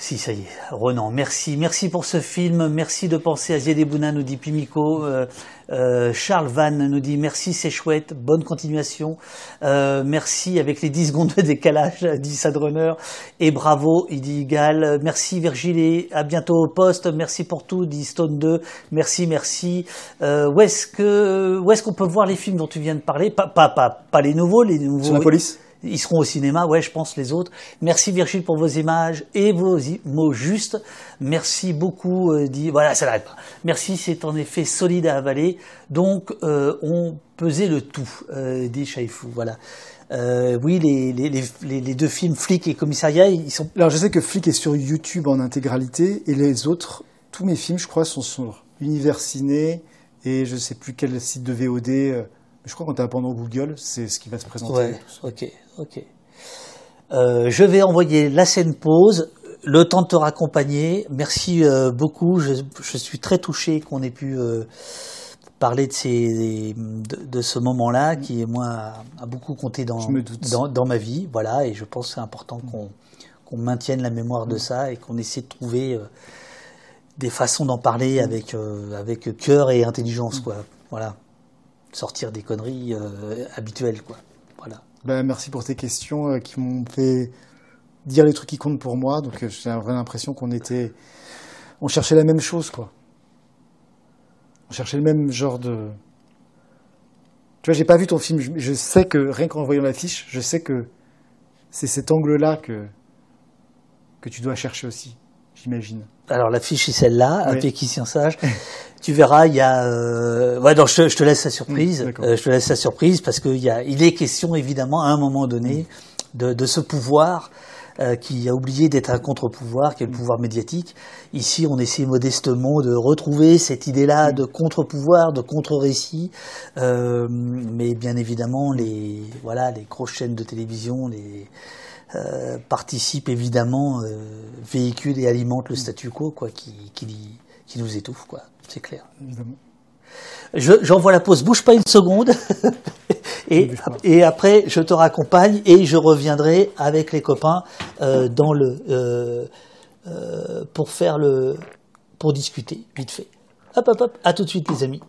si, ça y est. Renan, merci. Merci pour ce film. Merci de penser à Ziedebouna, nous dit Pimico. Euh, euh, Charles Van nous dit merci, c'est chouette. Bonne continuation. Euh, merci avec les 10 secondes de décalage, dit Sadrunner. Et bravo, il dit Gal. Merci Virgile. À bientôt au poste. Merci pour tout, dit Stone 2. Merci, merci. où est-ce que, où est-ce qu'on peut voir les films dont tu viens de parler? Pas, pas, pas, pas les nouveaux, les nouveaux. Sur la police? Ils seront au cinéma, ouais, je pense les autres. Merci Virgile pour vos images et vos mots justes. Merci beaucoup, euh, dit, voilà, ça n'arrête pas. Merci, c'est en effet solide à avaler. Donc, euh, on pesait le tout, euh, dit Chaifou, voilà. Euh, oui, les, deux films, Flic et Commissariat, ils sont... Alors, je sais que Flic est sur YouTube en intégralité et les autres, tous mes films, je crois, sont sur Univers Ciné et je sais plus quel site de VOD. Je crois qu'on tape pendant Google, c'est ce qui va se présenter. Ouais, ok, ok. Euh, je vais envoyer la scène pause, le temps de te raccompagner. Merci euh, beaucoup. Je, je, suis très touché qu'on ait pu euh, parler de, ces, de, de ce moment-là, qui moi a, a, beaucoup compté dans, dans, dans, ma vie. Voilà, et je pense que c'est important qu'on qu'on maintienne la mémoire de ça et qu'on essaie de trouver des façons d'en parler avec avec cœur et intelligence, quoi. Voilà sortir des conneries euh, habituelles. Quoi. Voilà. Ben, merci pour tes questions euh, qui m'ont fait dire les trucs qui comptent pour moi. Donc euh, j'ai l'impression qu'on était, on cherchait la même chose, quoi. On cherchait le même genre de. Tu vois, j'ai pas vu ton film. Je, sais que rien qu'en voyant l'affiche, je sais que c'est cet angle-là que que tu dois chercher aussi, j'imagine. Alors l'affiche c'est celle-là, oui. Péquicien sage. tu verras, il y a. Euh... Ouais, non, je, je, te laisse la surprise. Mmh, euh, je te laisse la surprise parce qu'il y a, il est question évidemment à un moment donné mmh. de, de, ce pouvoir euh, qui a oublié d'être un contre-pouvoir, qui est le pouvoir médiatique. Ici, on essaie modestement de retrouver cette idée-là de contre-pouvoir, de contre-récit, euh, mais bien évidemment, les voilà, les grosses chaînes de télévision, les euh, participent évidemment, euh, véhiculent et alimentent le statu quo, quoi, qui, qui, qui nous étouffe, quoi. C'est clair. Évidemment. J'envoie je, la pause, bouge pas une seconde, et, et après je te raccompagne et je reviendrai avec les copains euh, dans le euh, euh, pour faire le pour discuter vite fait. Hop hop hop, à tout de suite les amis.